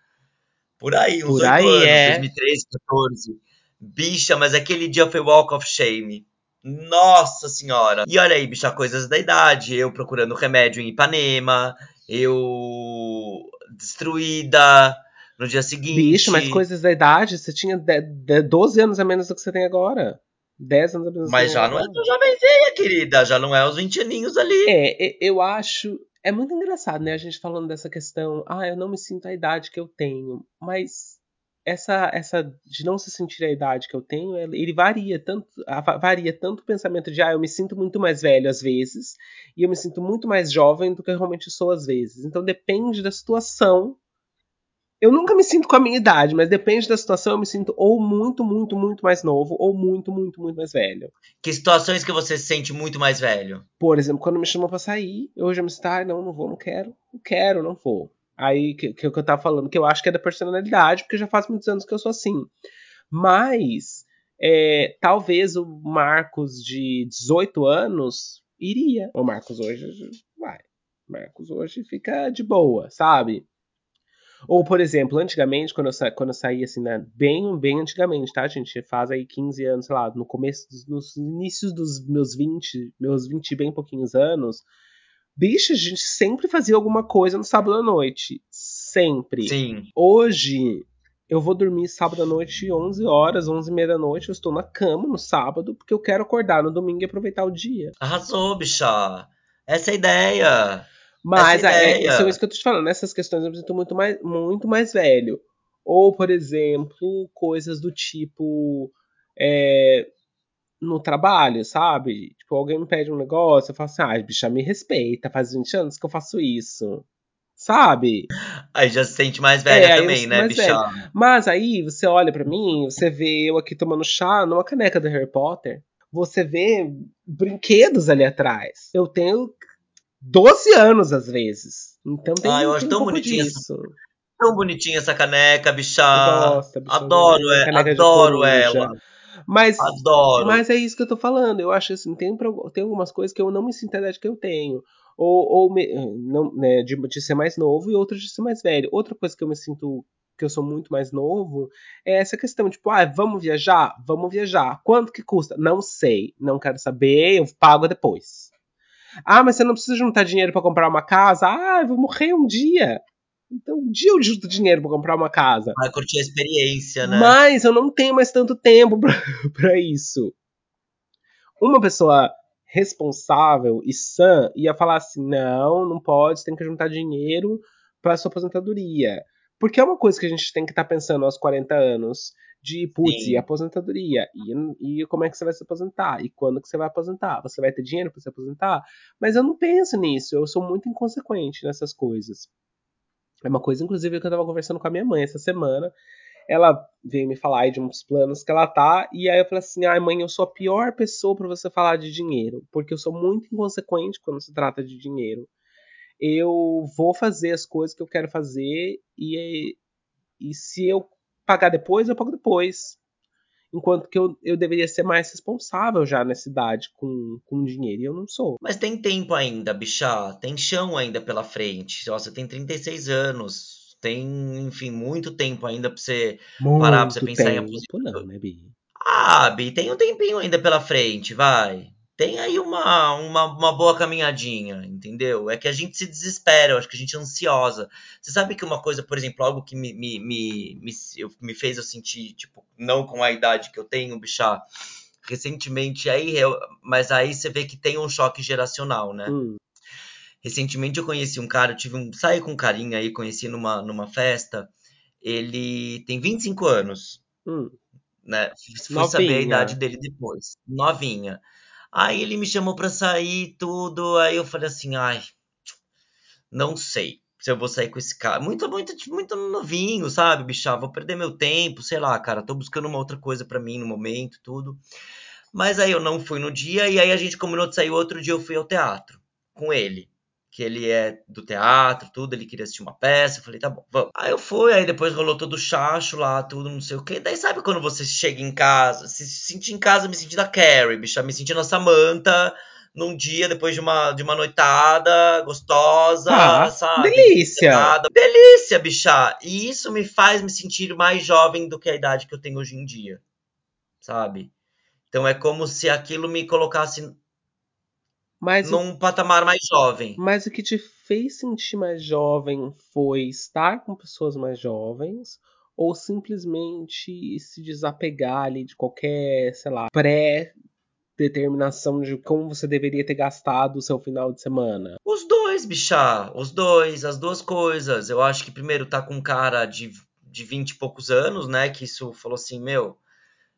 Por aí, uns Por oito aí, anos. é. 2013, 14. Bicha, mas aquele dia foi Walk of Shame. Nossa senhora! E olha aí, bicha, coisas da idade. Eu procurando remédio em Ipanema, eu destruída no dia seguinte. Bicho, mas coisas da idade, você tinha 12 anos a menos do que você tem agora. 10 anos a menos Mas já não é do jovenzinha, querida. Já não é os 20 aninhos ali. É, eu acho. É muito engraçado, né? A gente falando dessa questão. Ah, eu não me sinto a idade que eu tenho. Mas essa essa de não se sentir a idade que eu tenho, ele varia tanto, varia tanto o pensamento de ah, eu me sinto muito mais velho às vezes, e eu me sinto muito mais jovem do que eu realmente sou às vezes. Então depende da situação. Eu nunca me sinto com a minha idade, mas depende da situação, eu me sinto ou muito, muito, muito mais novo, ou muito, muito, muito mais velho. Que situações que você se sente muito mais velho? Por exemplo, quando me chamam pra sair, eu já me sinto, ah, não, não vou, não quero, não quero, não vou. Aí que, que, que eu tava falando, que eu acho que é da personalidade, porque já faz muitos anos que eu sou assim. Mas é, talvez o Marcos de 18 anos iria. O Marcos hoje vai. Marcos hoje fica de boa, sabe? Ou, por exemplo, antigamente, quando eu, sa quando eu saí, assim, né, bem, bem antigamente, tá, gente? Faz aí 15 anos, sei lá, no começo, dos, nos inícios dos meus 20, meus 20 e bem pouquinhos anos, Bicho, a gente sempre fazia alguma coisa no sábado à noite. Sempre. Sim. Hoje, eu vou dormir sábado à noite, 11 horas, 11 e meia da noite. Eu estou na cama no sábado, porque eu quero acordar no domingo e aproveitar o dia. Arrasou, bicha. Essa é a ideia. Mas é, é, é, isso que eu tô te falando. Nessas questões eu me sinto muito mais, muito mais velho. Ou, por exemplo, coisas do tipo. É, no trabalho, sabe? Tipo, alguém me pede um negócio, eu falo assim, ah, bicha, me respeita, faz 20 anos que eu faço isso. Sabe? Aí já se sente mais velha é, também, né, bicha? Velha. Mas aí você olha para mim, você vê eu aqui tomando chá numa caneca do Harry Potter. Você vê brinquedos ali atrás. Eu tenho 12 anos às vezes. Então tem, ah, eu acho tão um bonitinho disso. Tão bonitinha essa caneca, bicha. Gosta, bicha adoro, é, adoro ela. Mas, Adoro. Mas é isso que eu tô falando. Eu acho assim, tem, tem algumas coisas que eu não me sinto a que eu tenho. Ou, ou me, não, né, de, de ser mais novo e outras de ser mais velho. Outra coisa que eu me sinto que eu sou muito mais novo, é essa questão, tipo, ah, vamos viajar? Vamos viajar. Quanto que custa? Não sei, não quero saber, eu pago depois. Ah, mas você não precisa juntar dinheiro para comprar uma casa? Ah, eu vou morrer um dia. Então, um dia eu junto dinheiro para comprar uma casa. Vai curtir a experiência, né? Mas eu não tenho mais tanto tempo (laughs) para isso. Uma pessoa responsável e sã ia falar assim: não, não pode, você tem que juntar dinheiro para sua aposentadoria. Porque é uma coisa que a gente tem que estar tá pensando aos 40 anos. De, putz, e aposentadoria? E, e como é que você vai se aposentar? E quando que você vai aposentar? Você vai ter dinheiro para se aposentar? Mas eu não penso nisso, eu sou muito inconsequente nessas coisas. É uma coisa, inclusive, que eu tava conversando com a minha mãe essa semana. Ela veio me falar aí de uns planos que ela tá, e aí eu falei assim: ai, mãe, eu sou a pior pessoa para você falar de dinheiro, porque eu sou muito inconsequente quando se trata de dinheiro. Eu vou fazer as coisas que eu quero fazer, e, e se eu pagar depois, eu pago depois. Enquanto que eu, eu deveria ser mais responsável já nessa idade com, com dinheiro, e eu não sou. Mas tem tempo ainda, bicha. Tem chão ainda pela frente. Ó, você tem 36 anos. Tem, enfim, muito tempo ainda pra você muito parar, pra você pensar tempo, em aposentadoria. Não, né, Bi? Ah, Bi, tem um tempinho ainda pela frente, vai tem aí uma, uma, uma, boa caminhadinha, entendeu? É que a gente se desespera, eu acho que a gente é ansiosa. Você sabe que uma coisa, por exemplo, algo que me, me, me, me, me fez eu sentir, tipo, não com a idade que eu tenho, bichar, recentemente, aí, eu, mas aí você vê que tem um choque geracional, né? Hum. Recentemente eu conheci um cara, eu tive um. Saí com um carinha aí, conheci numa, numa festa. Ele tem 25 anos. Hum. Né? Fui Novinha. saber a idade dele depois. Novinha. Aí ele me chamou pra sair tudo. Aí eu falei assim, ai, não sei se eu vou sair com esse cara. Muito, muito, muito novinho, sabe, bicha? Vou perder meu tempo, sei lá, cara. Tô buscando uma outra coisa para mim no momento, tudo. Mas aí eu não fui no dia, e aí a gente combinou de sair outro dia, eu fui ao teatro com ele que ele é do teatro, tudo, ele queria assistir uma peça, eu falei, tá bom, vamos. Aí eu fui, aí depois rolou todo o chacho lá, tudo, não sei o quê. Daí sabe quando você chega em casa, se sentir em casa, me sentindo a Carrie, bicha, me sentindo a Samantha num dia depois de uma, de uma noitada gostosa, ah, sabe? Delícia! Delícia, bicha! E isso me faz me sentir mais jovem do que a idade que eu tenho hoje em dia, sabe? Então é como se aquilo me colocasse Mas, o, num patamar mais jovem. mas o que te fez sentir mais jovem foi estar com pessoas mais jovens ou simplesmente se desapegar ali de qualquer, sei lá, pré-determinação de como você deveria ter gastado o seu final de semana? Os dois, bichá. Os dois, as duas coisas. Eu acho que primeiro tá com um cara de, de 20 e poucos anos, né? Que isso falou assim, meu.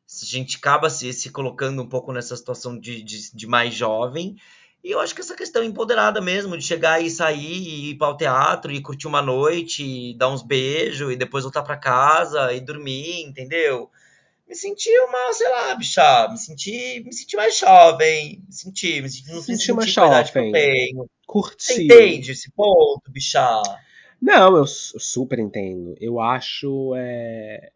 A gente acaba se, se colocando um pouco nessa situação de, de, de mais jovem. E eu acho que essa questão empoderada mesmo, de chegar e sair, e ir para o teatro, e curtir uma noite, e dar uns beijos, e depois voltar para casa, e dormir, entendeu? Me senti uma, sei lá, bicha, me senti, me senti mais jovem, me senti, me senti, não mais senti que eu jovem. tenho. Você entende esse ponto, bicha? Não, eu su- super entendo. Eu acho. é,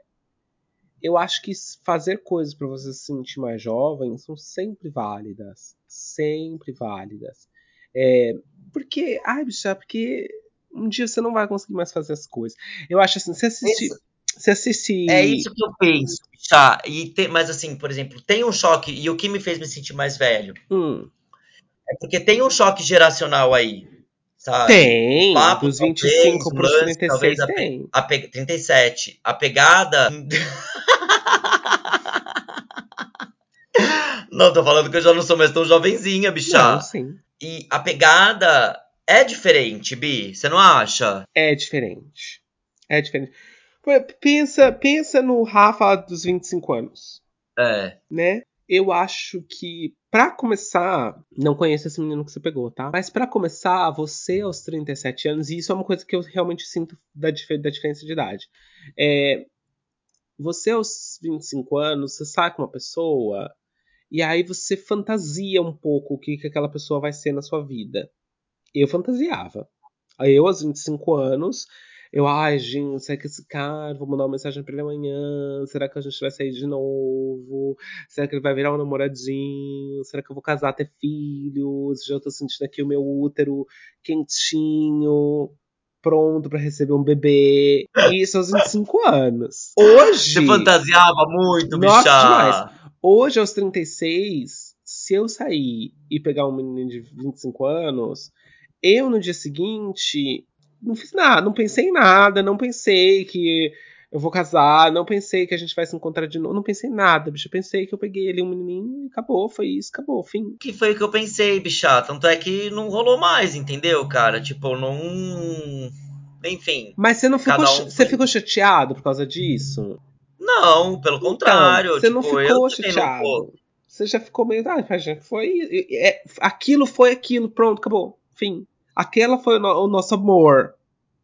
Eu acho que fazer coisas pra você se sentir mais jovem são sempre válidas. Sempre válidas. É, Porque. Ai, bicha, porque um dia você não vai conseguir mais fazer as coisas. Eu acho assim, se assistir. Isso- Se assistir. É isso que eu penso, bicha. E tem, mas assim, por exemplo, tem um choque, e o que me fez me sentir mais velho? Hum, É porque tem um choque geracional aí, sabe? tem. papo, dos talvez, 25 um pros lance, 36 talvez a tem. A pe... 37. A pegada. (laughs) não, tô falando que eu já não sou mais tão jovenzinha, bicha. Não, sim. E a pegada é diferente, Bi. Você não acha? É diferente. É diferente. Pensa, pensa no Rafa dos 25 anos, É. né? Eu acho que, pra começar, não conheço esse menino que você pegou, tá? Mas pra começar, você aos 37 anos, e isso é uma coisa que eu realmente sinto da, da diferença de idade. É, você aos 25 anos, você sai com uma pessoa, e aí você fantasia um pouco o que, que aquela pessoa vai ser na sua vida. Eu fantasiava. Aí eu, aos 25 anos, eu, ai, gente, será que esse cara, vou mandar uma mensagem pra ele amanhã? Será que a gente vai sair de novo? Será que ele vai virar um namoradinho? Será que eu vou casar, ter filhos? Já tô sentindo aqui o meu útero quentinho, pronto pra receber um bebê. Isso aos 25 anos. Hoje. Você fantasiava muito, Nossa, bicha. demais. Hoje, aos 36, se eu sair e pegar um menino de 25 anos, eu no dia seguinte não fiz nada, não pensei em nada, não pensei que eu vou casar, não pensei que a gente vai se encontrar de novo, não pensei em nada, bicho. Eu pensei que eu peguei ali um menininho e acabou, foi isso, acabou, fim. Que foi o que eu pensei, bicha. Tanto é que não rolou mais, entendeu, cara? Tipo, não. Enfim. Mas você não ficou, um você ficou chateado por causa disso? Não, pelo contrário. Então, você não tipo, eu ficou não chateado. vou- Você já ficou meio, ah, já foi, é, aquilo foi aquilo, pronto, acabou, fim. Aquela foi o, no- o nosso amor.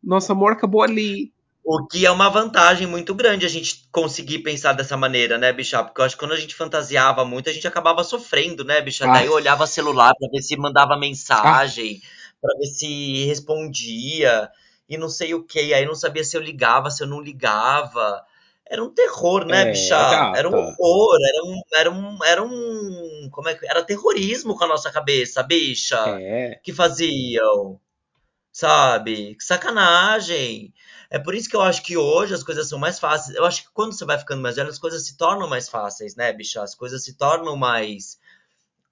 Nosso amor acabou ali. O que é uma vantagem muito grande a gente conseguir pensar dessa maneira, né, bicha? Porque eu acho que quando a gente fantasiava muito, a gente acabava sofrendo, né, bicha? Ah. Daí eu olhava celular pra ver se mandava mensagem, pra ver se respondia, e não sei o que. Aí não sabia se eu ligava, se eu não ligava. Era um terror, né, É, bicha? gata. Era um horror, era um, era um, era um, como é que, era terrorismo com a nossa cabeça, bicha É. que faziam, sabe? Que sacanagem. É por isso que eu acho que hoje as coisas são mais fáceis. Eu acho que quando você vai ficando mais velho, as coisas se tornam mais fáceis, né, bicha? As coisas se tornam mais,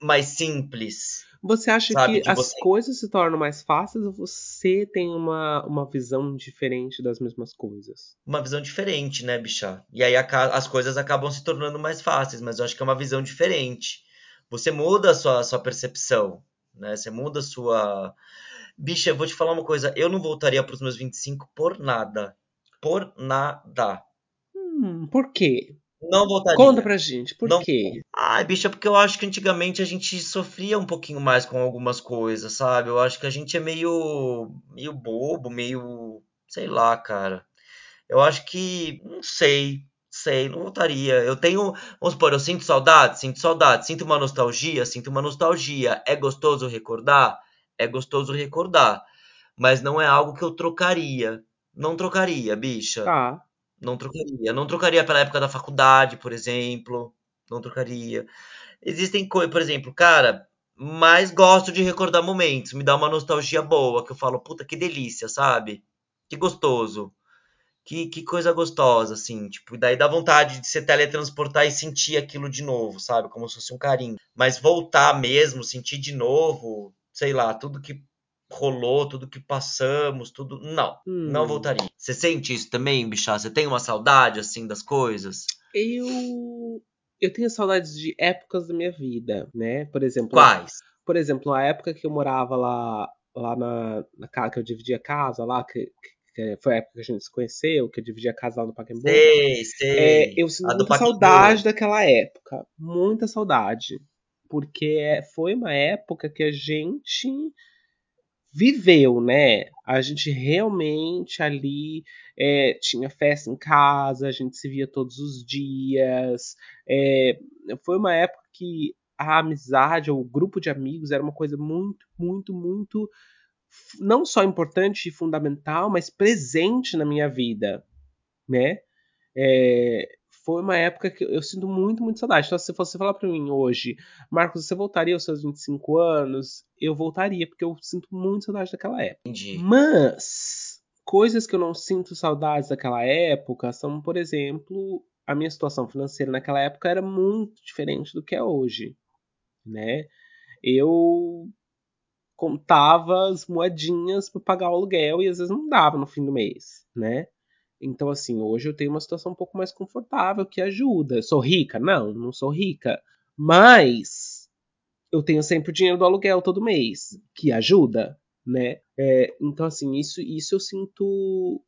mais simples. Você acha Sabe, que as você- coisas se tornam mais fáceis ou você tem uma, uma visão diferente das mesmas coisas? Uma visão diferente, né, bicha? E aí aca- as coisas acabam se tornando mais fáceis, mas eu acho que é uma visão diferente. Você muda a sua, a sua percepção, né? Você muda a sua. Bicha, eu vou te falar uma coisa. Eu não voltaria para os meus 25 por nada. Por nada. Hum, por quê? Não voltaria. Conta pra gente, por Não- quê? Ai, bicha, porque eu acho que antigamente a gente sofria um pouquinho mais com algumas coisas, sabe? Eu acho que a gente é meio, meio bobo, meio, sei lá, cara. Eu acho que, não sei, sei, não voltaria. Eu tenho, vamos supor, eu sinto saudade, sinto saudade, sinto uma nostalgia, sinto uma nostalgia. É gostoso recordar? É gostoso recordar, mas não é algo que eu trocaria. Não trocaria, bicha. Tá. Não trocaria. Não trocaria pela época da faculdade, por exemplo. Não trocaria. Existem coisas, por exemplo, cara, mas gosto de recordar momentos. Me dá uma nostalgia boa, que eu falo, puta, que delícia, sabe? Que gostoso. Que, que coisa gostosa, assim. Tipo, daí dá vontade de se teletransportar e sentir aquilo de novo, sabe? Como se fosse um carinho. Mas voltar mesmo, sentir de novo, sei lá, tudo que rolou, tudo que passamos, tudo. Não, hum. não voltaria. Você sente isso também, bichá? Você tem uma saudade, assim, das coisas? Eu. Eu tenho saudades de épocas da minha vida, né? Por exemplo. Quais? Por exemplo, a época que eu morava lá, lá na, na casa, que eu dividia casa lá, que, que foi a época que a gente se conheceu, que eu dividia casa lá no Pacaembu. Sei, sei. É, eu sinto muita saudade daquela época. Muita saudade. Porque foi uma época que a gente viveu, né? A gente realmente ali é, tinha festa em casa, a gente se via todos os dias. É, foi uma época que a amizade o grupo de amigos era uma coisa muito, muito, muito não só importante e fundamental, mas presente na minha vida, né? É, foi uma época que eu sinto muito, muito saudade. Então, se você falar para mim hoje, Marcos, você voltaria aos seus 25 anos? Eu voltaria, porque eu sinto muito saudade daquela época. Entendi. Mas, coisas que eu não sinto saudades daquela época são, por exemplo, a minha situação financeira naquela época era muito diferente do que é hoje, né? Eu contava as moedinhas para pagar o aluguel e às vezes não dava no fim do mês, né? Então, assim, hoje eu tenho uma situação um pouco mais confortável que ajuda. sou rica? Não, não sou rica. Mas eu tenho sempre o dinheiro do aluguel todo mês, que ajuda, né? É, então, assim, isso, isso eu sinto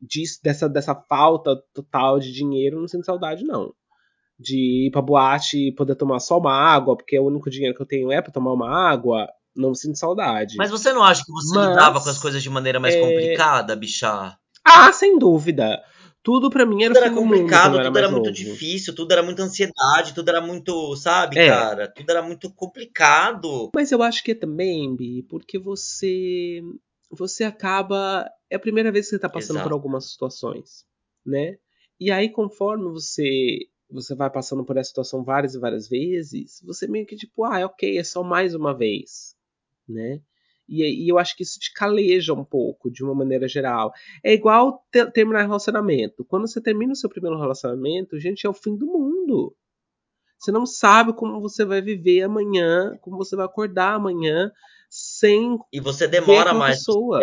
disso, dessa, dessa falta total de dinheiro, não sinto saudade, não. De ir pra boate e poder tomar só uma água, porque o único dinheiro que eu tenho é pra tomar uma água, não sinto saudade. Mas você não acha que você Mas, lidava com as coisas de maneira mais é... complicada, bichar? Ah, sem dúvida. Tudo para mim era, tudo era complicado, tudo era, muito novo. difícil, tudo era muita ansiedade, tudo era muito, sabe, é. cara? Tudo era muito complicado. Mas eu acho que é também, Bi, porque você você acaba é a primeira vez que você tá passando Exato. por algumas situações, né? E aí conforme você você vai passando por essa situação várias e várias vezes, você meio que tipo, ah, ok, é só mais uma vez, né? E, e, eu acho que isso te caleja um pouco, de uma maneira geral. É igual ter, terminar relacionamento. Quando você termina o seu primeiro relacionamento, gente, é o fim do mundo. Você não sabe como você vai viver amanhã, como você vai acordar amanhã sem. E você demora mais pessoa.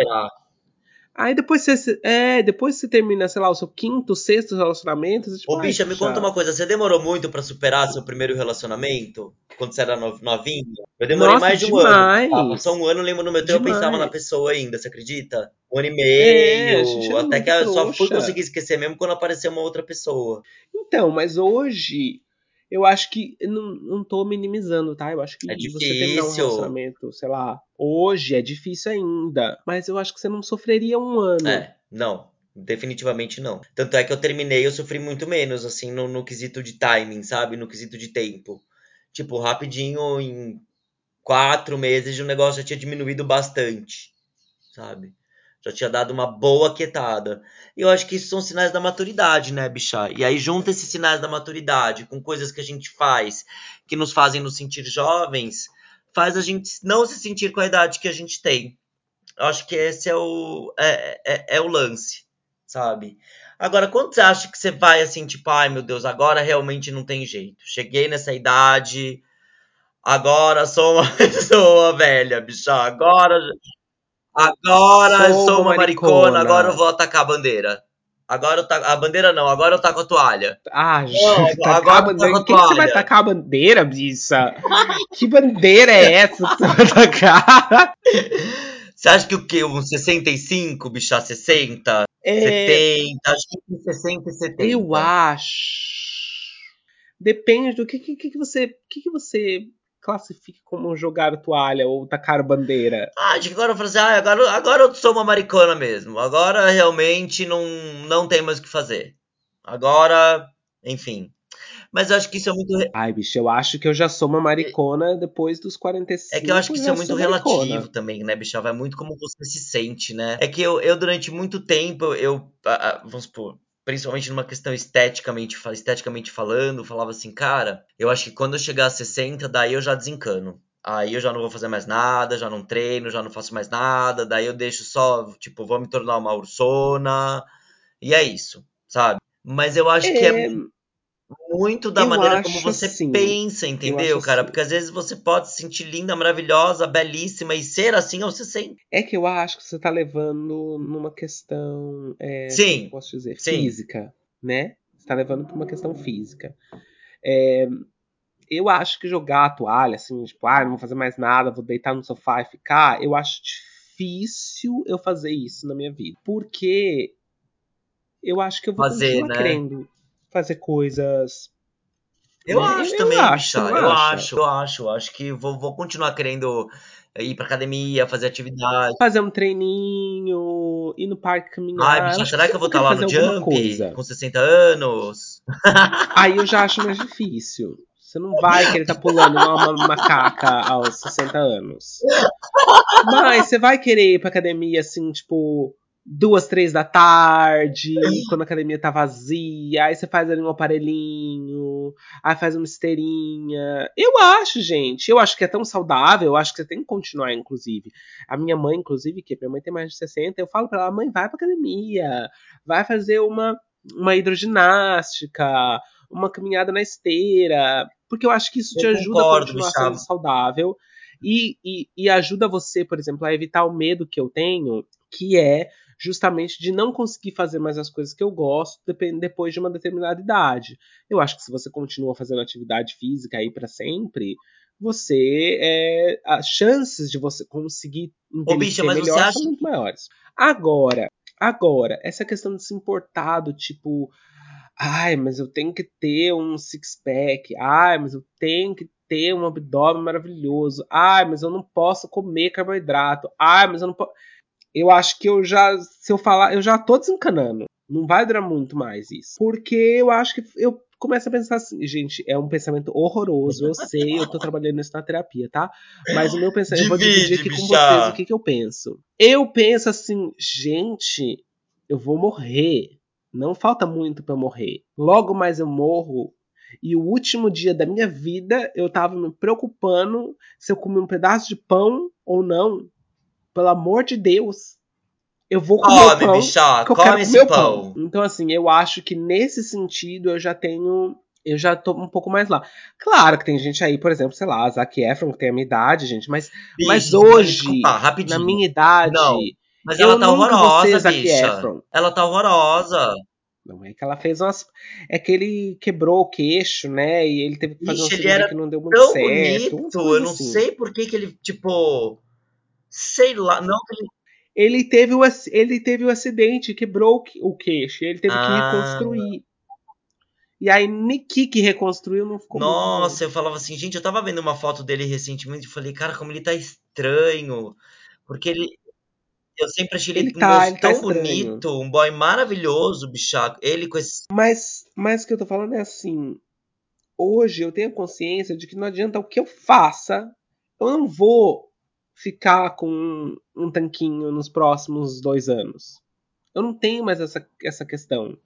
Aí depois você, é, depois você termina, sei lá, o seu quinto, sexto relacionamento. Você, tipo, Ô, bicha, me conta uma coisa. Você demorou muito para superar seu primeiro relacionamento? Quando você era novinha? Eu demorei Nossa, mais de um demais. ano. Ah, passou um ano, lembro no meu tempo, eu pensava na pessoa ainda, você acredita? Um ano e meio. É, até que eu só fui conseguir esquecer mesmo quando apareceu uma outra pessoa. Então, mas hoje eu acho que. Não, não tô minimizando, tá? Eu acho que é você terminar um relacionamento, sei lá, hoje é difícil ainda. Mas eu acho que você não sofreria um ano. É, não. Definitivamente não. Tanto é que eu terminei, eu sofri muito menos, assim, no, no quesito de timing, sabe? No quesito de tempo. Tipo, rapidinho, em quatro meses, o negócio já tinha diminuído bastante, sabe? Já tinha dado uma boa quietada. E eu acho que isso são sinais da maturidade, né, bicha? E aí junta esses sinais da maturidade com coisas que a gente faz que nos fazem nos sentir jovens, faz a gente não se sentir com a idade que a gente tem. Eu acho que esse é o, é, é, é o lance, sabe? Agora, quando você acha que você vai assim, tipo, ai meu Deus, agora realmente não tem jeito. Cheguei nessa idade, agora sou uma (laughs) pessoa velha, bicha. Agora Agora sou, sou uma maricona. maricona, agora eu vou atacar a bandeira. Agora eu taco... A bandeira não, agora eu taco a toalha. Ah, gente, agora a bandeira. Quem que você vai tacar a bandeira, bicha? que bandeira é essa que você vai tacar? Você acha que o quê? Um 65, bicha? 60? É... 70? Acho que 60 e 70. Eu acho. Depende do que, que, que você. que, que você classifique como jogar toalha ou tacar bandeira. Ah, de agora eu falo assim, ah, agora, agora eu sou uma maricona mesmo. Agora realmente não, não tem mais o que fazer. Agora, enfim. Mas eu acho que isso é muito. Ai, bicho, eu acho que eu já sou uma maricona depois dos 45. É que eu acho que isso é muito relativo maricona. também, né, bicho? Vai muito como você se sente, né? É que eu, eu durante muito tempo, eu. Vamos supor principalmente numa questão esteticamente, esteticamente falando, falava assim, cara, eu acho que quando eu chegar a 60, daí eu já desencano. Aí eu já não vou fazer mais nada, já não treino, já não faço mais nada, daí eu deixo só, tipo, vou me tornar uma ursona E é isso, sabe? Mas eu acho é... que é muito da eu maneira como você assim, pensa, entendeu, cara? Assim. Porque às vezes você pode se sentir linda, maravilhosa, belíssima e ser assim ou você sente. É que eu acho que você tá levando numa questão. É, sim. posso dizer? Sim. Física, né? Você tá levando pra uma questão física. É, eu acho que jogar a toalha, assim, tipo, ah, não vou fazer mais nada, vou deitar no sofá e ficar, eu acho difícil eu fazer isso na minha vida. Porque eu acho que eu vou fazer, continuar né? Fazer coisas. Eu né? acho eu, também, acho, eu acho, eu acho, eu acho que vou, vou continuar querendo ir pra academia, fazer atividade. Fazer um treininho, ir no parque caminhar. Ai, bicha, será que, que eu vou estar tá lá no Jump coisa. com 60 anos? (laughs) Aí eu já acho mais difícil. Você não vai querer estar tá pulando uma macaca aos 60 anos. Mas você vai querer ir pra academia assim, tipo, duas, três da tarde, quando a academia tá vazia, aí você faz ali um aparelhinho, aí faz uma esteirinha. Eu acho, gente, eu acho que é tão saudável, eu acho que você tem que continuar, inclusive. A minha mãe, inclusive, que minha mãe tem mais de 60, eu falo pra ela, mãe, vai pra academia, vai fazer uma, uma hidroginástica, uma caminhada na esteira, porque eu acho que isso te eu ajuda concordo, a continuar sendo saudável. E, e, e ajuda você, por exemplo, a evitar o medo que eu tenho, que é justamente de não conseguir fazer mais as coisas que eu gosto depois de uma determinada idade. Eu acho que se você continua fazendo atividade física aí para sempre, você é, as chances de você conseguir Ô, bicha, melhor acha... são muito maiores. Agora, agora, essa questão de se importar do tipo, ai, mas eu tenho que ter um six pack, ai, mas eu tenho que ter um abdômen maravilhoso, ai, mas eu não posso comer carboidrato, ai, mas eu não posso eu acho que eu já, se eu falar, eu já tô desencanando. Não vai durar muito mais isso. Porque eu acho que eu começo a pensar assim, gente, é um pensamento horroroso, eu sei, eu tô trabalhando nisso na terapia, tá? Mas o meu pensamento, eu vou dividir aqui bicha. com vocês o que, que eu penso. Eu penso assim, gente, eu vou morrer. Não falta muito para morrer. Logo mais eu morro. E o último dia da minha vida, eu tava me preocupando se eu comi um pedaço de pão ou não pelo amor de Deus. Eu vou comer come, pão. Que eu quero comer pão. pão. Então, assim, eu acho que nesse sentido eu já tenho. Eu já tô um pouco mais lá. Claro que tem gente aí, por exemplo, sei lá, Zac Efron, que tem a minha idade, gente, mas, bicho, mas hoje, desculpa, na minha idade. Não, mas ela tá horrorosa, bicha. Ela tá horrorosa. Não é que ela fez umas. É que ele quebrou o queixo, né? E ele teve que fazer Ixi, um cirurgia que não deu muito tão certo. Bonito. Eu não assim. sei por que, que ele, tipo. Sei lá, não ele teve o, ele teve o acidente, quebrou o queixo, ele teve ah. que reconstruir. E aí, Niki que reconstruiu não ficou Nossa, eu falava assim, gente, eu tava vendo uma foto dele recentemente e falei, cara, como ele tá estranho. Porque ele. Eu sempre achei ele, ele tá, ele tá tão tá bonito, um boy maravilhoso, bichaco. Ele com esse. Mas, mas o que eu tô falando é assim. Hoje eu tenho consciência de que não adianta o que eu faça, eu não vou ficar com um, um tanquinho nos próximos dois anos. Eu não tenho mais essa, essa questão.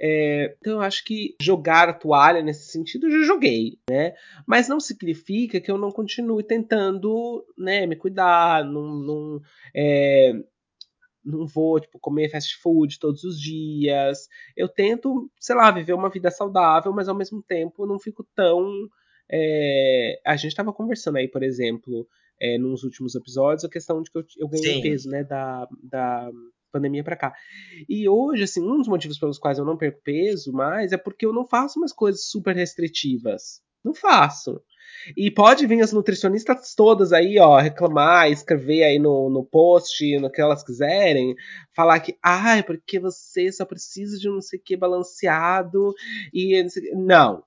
É, então eu acho que jogar a toalha nesse sentido eu já joguei, né? Mas não significa que eu não continue tentando, né, me cuidar, não, não, é, não vou tipo, comer fast food todos os dias. Eu tento, sei lá, viver uma vida saudável, mas ao mesmo tempo não fico tão. É, a gente estava conversando aí, por exemplo, é, nos últimos episódios, a questão de que eu, eu ganhei Sim. peso, né, da, da pandemia para cá. E hoje, assim, um dos motivos pelos quais eu não perco peso mais é porque eu não faço umas coisas super restritivas. Não faço. E pode vir as nutricionistas todas aí, ó, reclamar, escrever aí no, no post, no que elas quiserem, falar que, ah, é porque você só precisa de um não sei o que balanceado e não.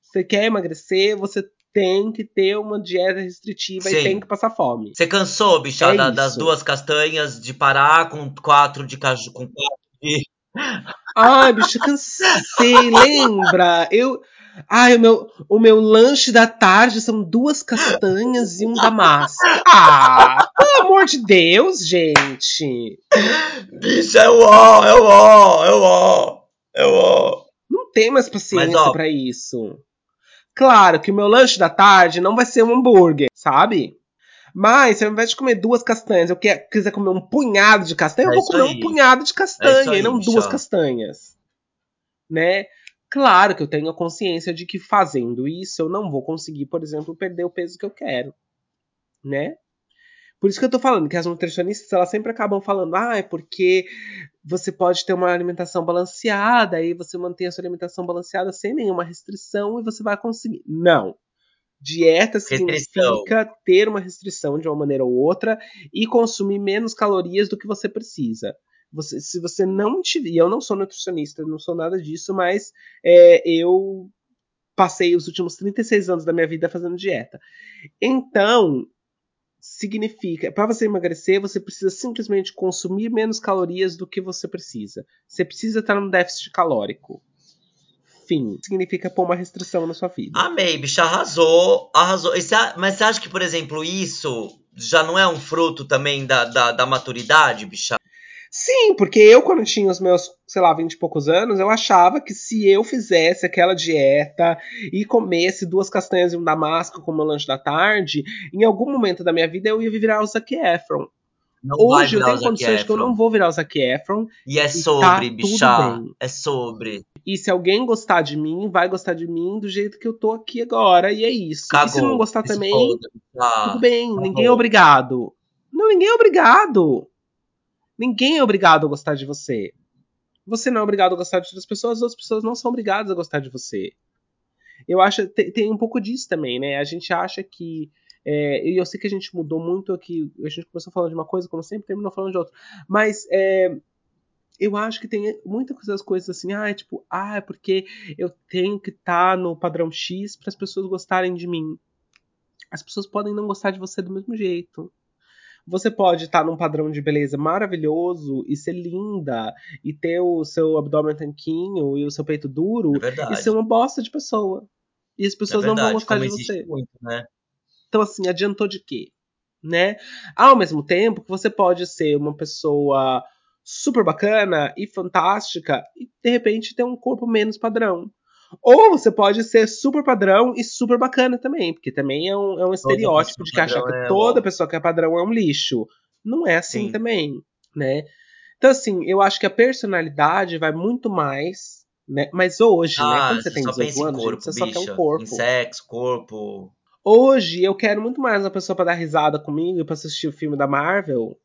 Você quer emagrecer, você tem que ter uma dieta restritiva Sim. e tem que passar fome. Você cansou, bicha, é da, das duas castanhas de parar com quatro de caju, com quatro de... Ai, bicho, cansei, (laughs) lembra? Eu. Ai, o meu, o meu lanche da tarde são duas castanhas e um damasco. Ah, pelo amor de Deus, gente. Bicho, é o ó, é ó, é o ó, é o ó. Não tem mais paciência pra isso. Claro que o meu lanche da tarde não vai ser um hambúrguer, sabe? Mas, se ao invés de comer duas castanhas, eu quer, quiser comer um punhado de castanha, É eu vou comer aí. um punhado de castanha É isso aí, e não duas castanhas. Né? Claro que eu tenho a consciência de que fazendo isso eu não vou conseguir, por exemplo, perder o peso que eu quero. Né? Por isso que eu tô falando que as nutricionistas elas sempre acabam falando, ah, é porque você pode ter uma alimentação balanceada, aí você mantém a sua alimentação balanceada sem nenhuma restrição e você vai conseguir. Não. Dieta Restrição. significa ter uma restrição de uma maneira ou outra e consumir menos calorias do que você precisa. Você- se você não tiver. E eu não sou nutricionista, não sou nada disso, mas é, eu passei os últimos 36 anos da minha vida fazendo dieta. Então, significa, para você emagrecer, você precisa simplesmente consumir menos calorias do que você precisa. Você precisa estar num déficit calórico. Fim. Significa pôr uma restrição na sua vida. Amei, bicha, arrasou, arrasou. Mas você acha que, por exemplo, isso já não é um fruto também da, da, da maturidade, bicha? Sim, porque eu, quando tinha os meus, sei lá, 20 e poucos anos, eu achava que se eu fizesse aquela dieta e comesse duas castanhas e um damasco como lanche da tarde, em algum momento da minha vida eu ia virar o Zac Efron. Não Hoje eu tenho condições de que eu não vou virar o Zac Efron. E é tá sobre, tudo bicha. bem. É sobre. E se alguém gostar de mim, vai gostar de mim do jeito que eu tô aqui agora. E é isso. Cagou. E se não gostar também, foda, bicha. tudo bem. Ninguém é obrigado. Não, ninguém é obrigado. Ninguém é obrigado a gostar de você. Você não é obrigado a gostar de outras pessoas, as outras pessoas não são obrigadas a gostar de você. Eu acho tem, tem um pouco disso também, né? A gente acha que é, e eu sei que a gente mudou muito aqui. A gente começou falando de uma coisa, como sempre, terminou falando de outra. Mas é, eu acho que tem muitas das coisas assim, ah, é tipo, ah, é porque eu tenho que estar no padrão X para as pessoas gostarem de mim. As pessoas podem não gostar de você do mesmo jeito. Você pode estar num padrão de beleza maravilhoso e ser linda e ter o seu abdômen tanquinho e o seu peito duro É e ser uma bosta de pessoa. E as pessoas é não verdade, vão gostar de você. muito, né? Então, assim, adiantou de quê? Né? Ao mesmo tempo que você pode ser uma pessoa super bacana e fantástica e, de repente, ter um corpo menos padrão. Ou você pode ser super padrão e super bacana também, porque também é um, é um estereótipo de que achar que é toda bom. pessoa que é padrão é um lixo. Não é assim Sim. também, né? Então, assim, eu acho que a personalidade vai muito mais, né? Mas hoje, né? Ah, Quando você tem só 18 pensa em anos, corpo, gente, você só bicha. quer um corpo. Em sexo, corpo. Hoje eu quero muito mais uma pessoa pra dar risada comigo e pra assistir o filme da Marvel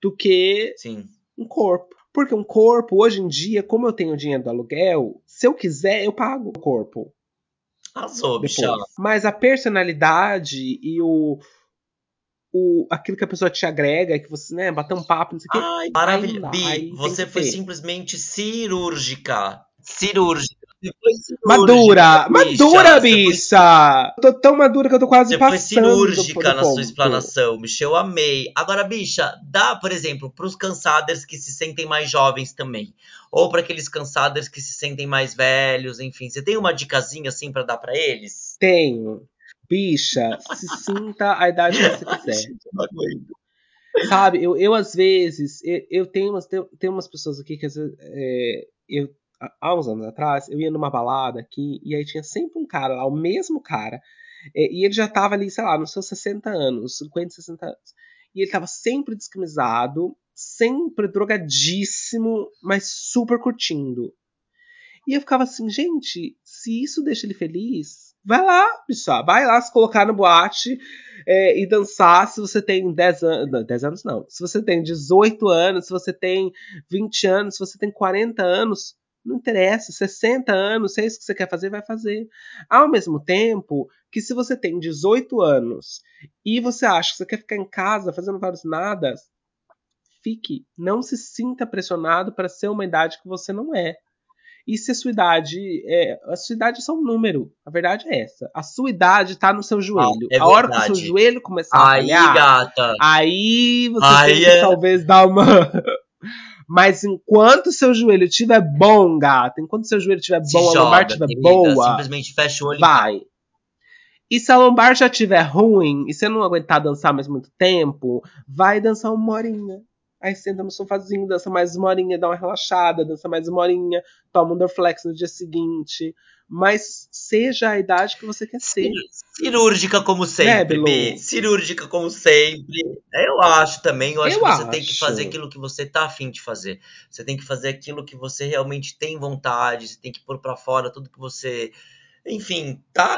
do que Sim. um corpo. Porque um corpo, hoje em dia, como eu tenho dinheiro do aluguel, se eu quiser, eu pago o corpo Arrasou, depois. Mas a personalidade e o, o aquilo que a pessoa te agrega, que você, né, bater um papo, não sei o quê. Ai, maravilha. Bi, você foi simplesmente cirúrgica. Cirúrgica. Cirúrgica, Madura! bicha. Madura, foi bicha! Eu tô tão madura que eu tô quase Você foi passando do, cirúrgica na ponto. sua explanação, bicha. Eu amei. Agora, bicha, dá, por exemplo, pros cansaders que se sentem mais jovens também. Ou para aqueles cansaders que se sentem mais velhos, enfim. Você tem uma dicasinha assim pra dar pra eles? Tenho. Bicha, se sinta a idade que você (laughs) quiser. Não aguento. Sabe, eu, eu às vezes, eu, eu tenho, umas, tenho, tenho umas pessoas aqui que às vezes, é, eu, há- uns anos atrás, eu ia numa balada aqui e aí tinha sempre um cara lá, o mesmo cara, e ele já tava ali, sei lá, nos seus 60 anos, 50, 60 anos. E ele tava sempre descamisado, sempre drogadíssimo, mas super curtindo. E eu ficava assim, gente, se isso deixa ele feliz, vai lá, bicha, vai lá se colocar no boate é, e dançar se você tem 10 anos. Não, 10 anos não. Se você tem 18 anos, se você tem 20 anos, se você tem 40 anos, não interessa. 60 anos, se é isso que você quer fazer, vai fazer. Ao mesmo tempo que se você tem 18 anos e você acha que você quer ficar em casa fazendo vários nadas, fique. Não se sinta pressionado para ser uma idade que você não é. E se a sua idade. É, a sua idade é só um número. A verdade é essa. A sua idade tá no seu joelho. é a hora que o seu joelho começar a Aí, falhar, gata. aí você Aí é- talvez dar uma. Mas enquanto seu joelho estiver bom, gata, enquanto seu joelho estiver bom, a joga, lombar estiver boa, Simplesmente fecha o olho. e vai. E se a lombar já estiver ruim e você não aguentar dançar mais muito tempo, vai dançar uma horinha. Aí senta no sofazinho, dança mais uma horinha, dá uma relaxada, dança mais uma horinha, toma um Dorflex no dia seguinte. Mas seja a idade que você quer ser. Cirúrgica como sempre, Né, Bi. Cirúrgica como sempre. Eu acho também. Eu acho Eu que você tem que acho. fazer aquilo que você tá afim de fazer. Você tem que fazer aquilo que você realmente tem vontade. Você tem que pôr pra fora tudo que você. Enfim, tá.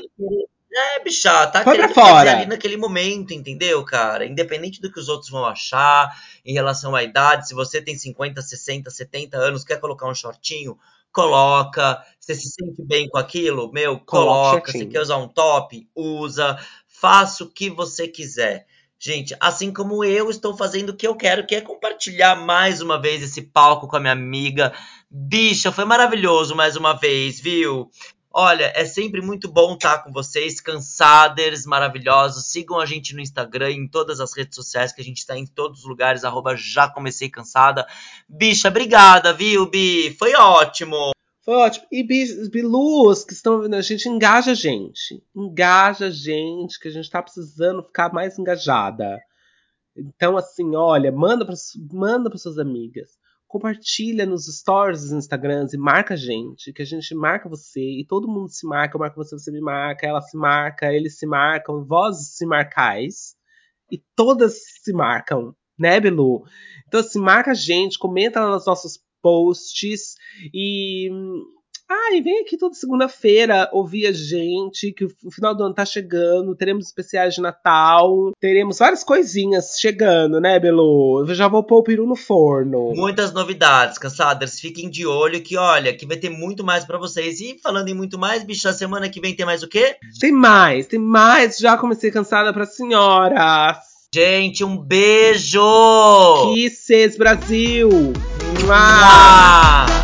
É, bicha, tá pra querendo fazer ali naquele momento, entendeu, cara? Independente do que os outros vão achar em relação à idade, se você tem 50, 60, 70 anos, quer colocar um shortinho, coloca. Você se sente bem com aquilo? Meu, Coloca. Você quer usar um top? Usa. Faça o que você quiser. Gente, assim como eu estou fazendo o que eu quero, que é compartilhar mais uma vez esse palco com a minha amiga. Bicha, foi maravilhoso mais uma vez, viu? Olha, é sempre muito bom estar com vocês, cansaders maravilhosos. Sigam a gente no Instagram em todas as redes sociais, que a gente está em todos os lugares, arroba já comecei cansada. Bicha, obrigada, viu, Bi? Foi ótimo. Foi ótimo. E Bi- Bilus, que estão vendo a gente, engaja a gente. Engaja a gente, que a gente tá precisando ficar mais engajada. Então, assim, olha, manda para manda suas amigas. Compartilha nos stories dos Instagrams e marca a gente, que a gente marca você e todo mundo se marca, eu marco você, você me marca, ela se marca, eles se marcam, vós se marcais e todas se marcam, né, Belu? Então, assim, marca a gente, comenta nos nossos posts e. Ah, e vem aqui toda segunda-feira ouvir a gente, que o final do ano tá chegando, teremos especiais de Natal, teremos várias coisinhas chegando, né, Belu? Eu já vou pôr o peru no forno. Muitas novidades, cansaders. Fiquem de olho que, olha, que vai ter muito mais pra vocês. E falando em muito mais, bicha, semana que vem tem mais o quê? Tem mais, tem mais, já comecei cansada pra senhoras. Gente, um beijo! Kisses Brasil! Mua! Mua!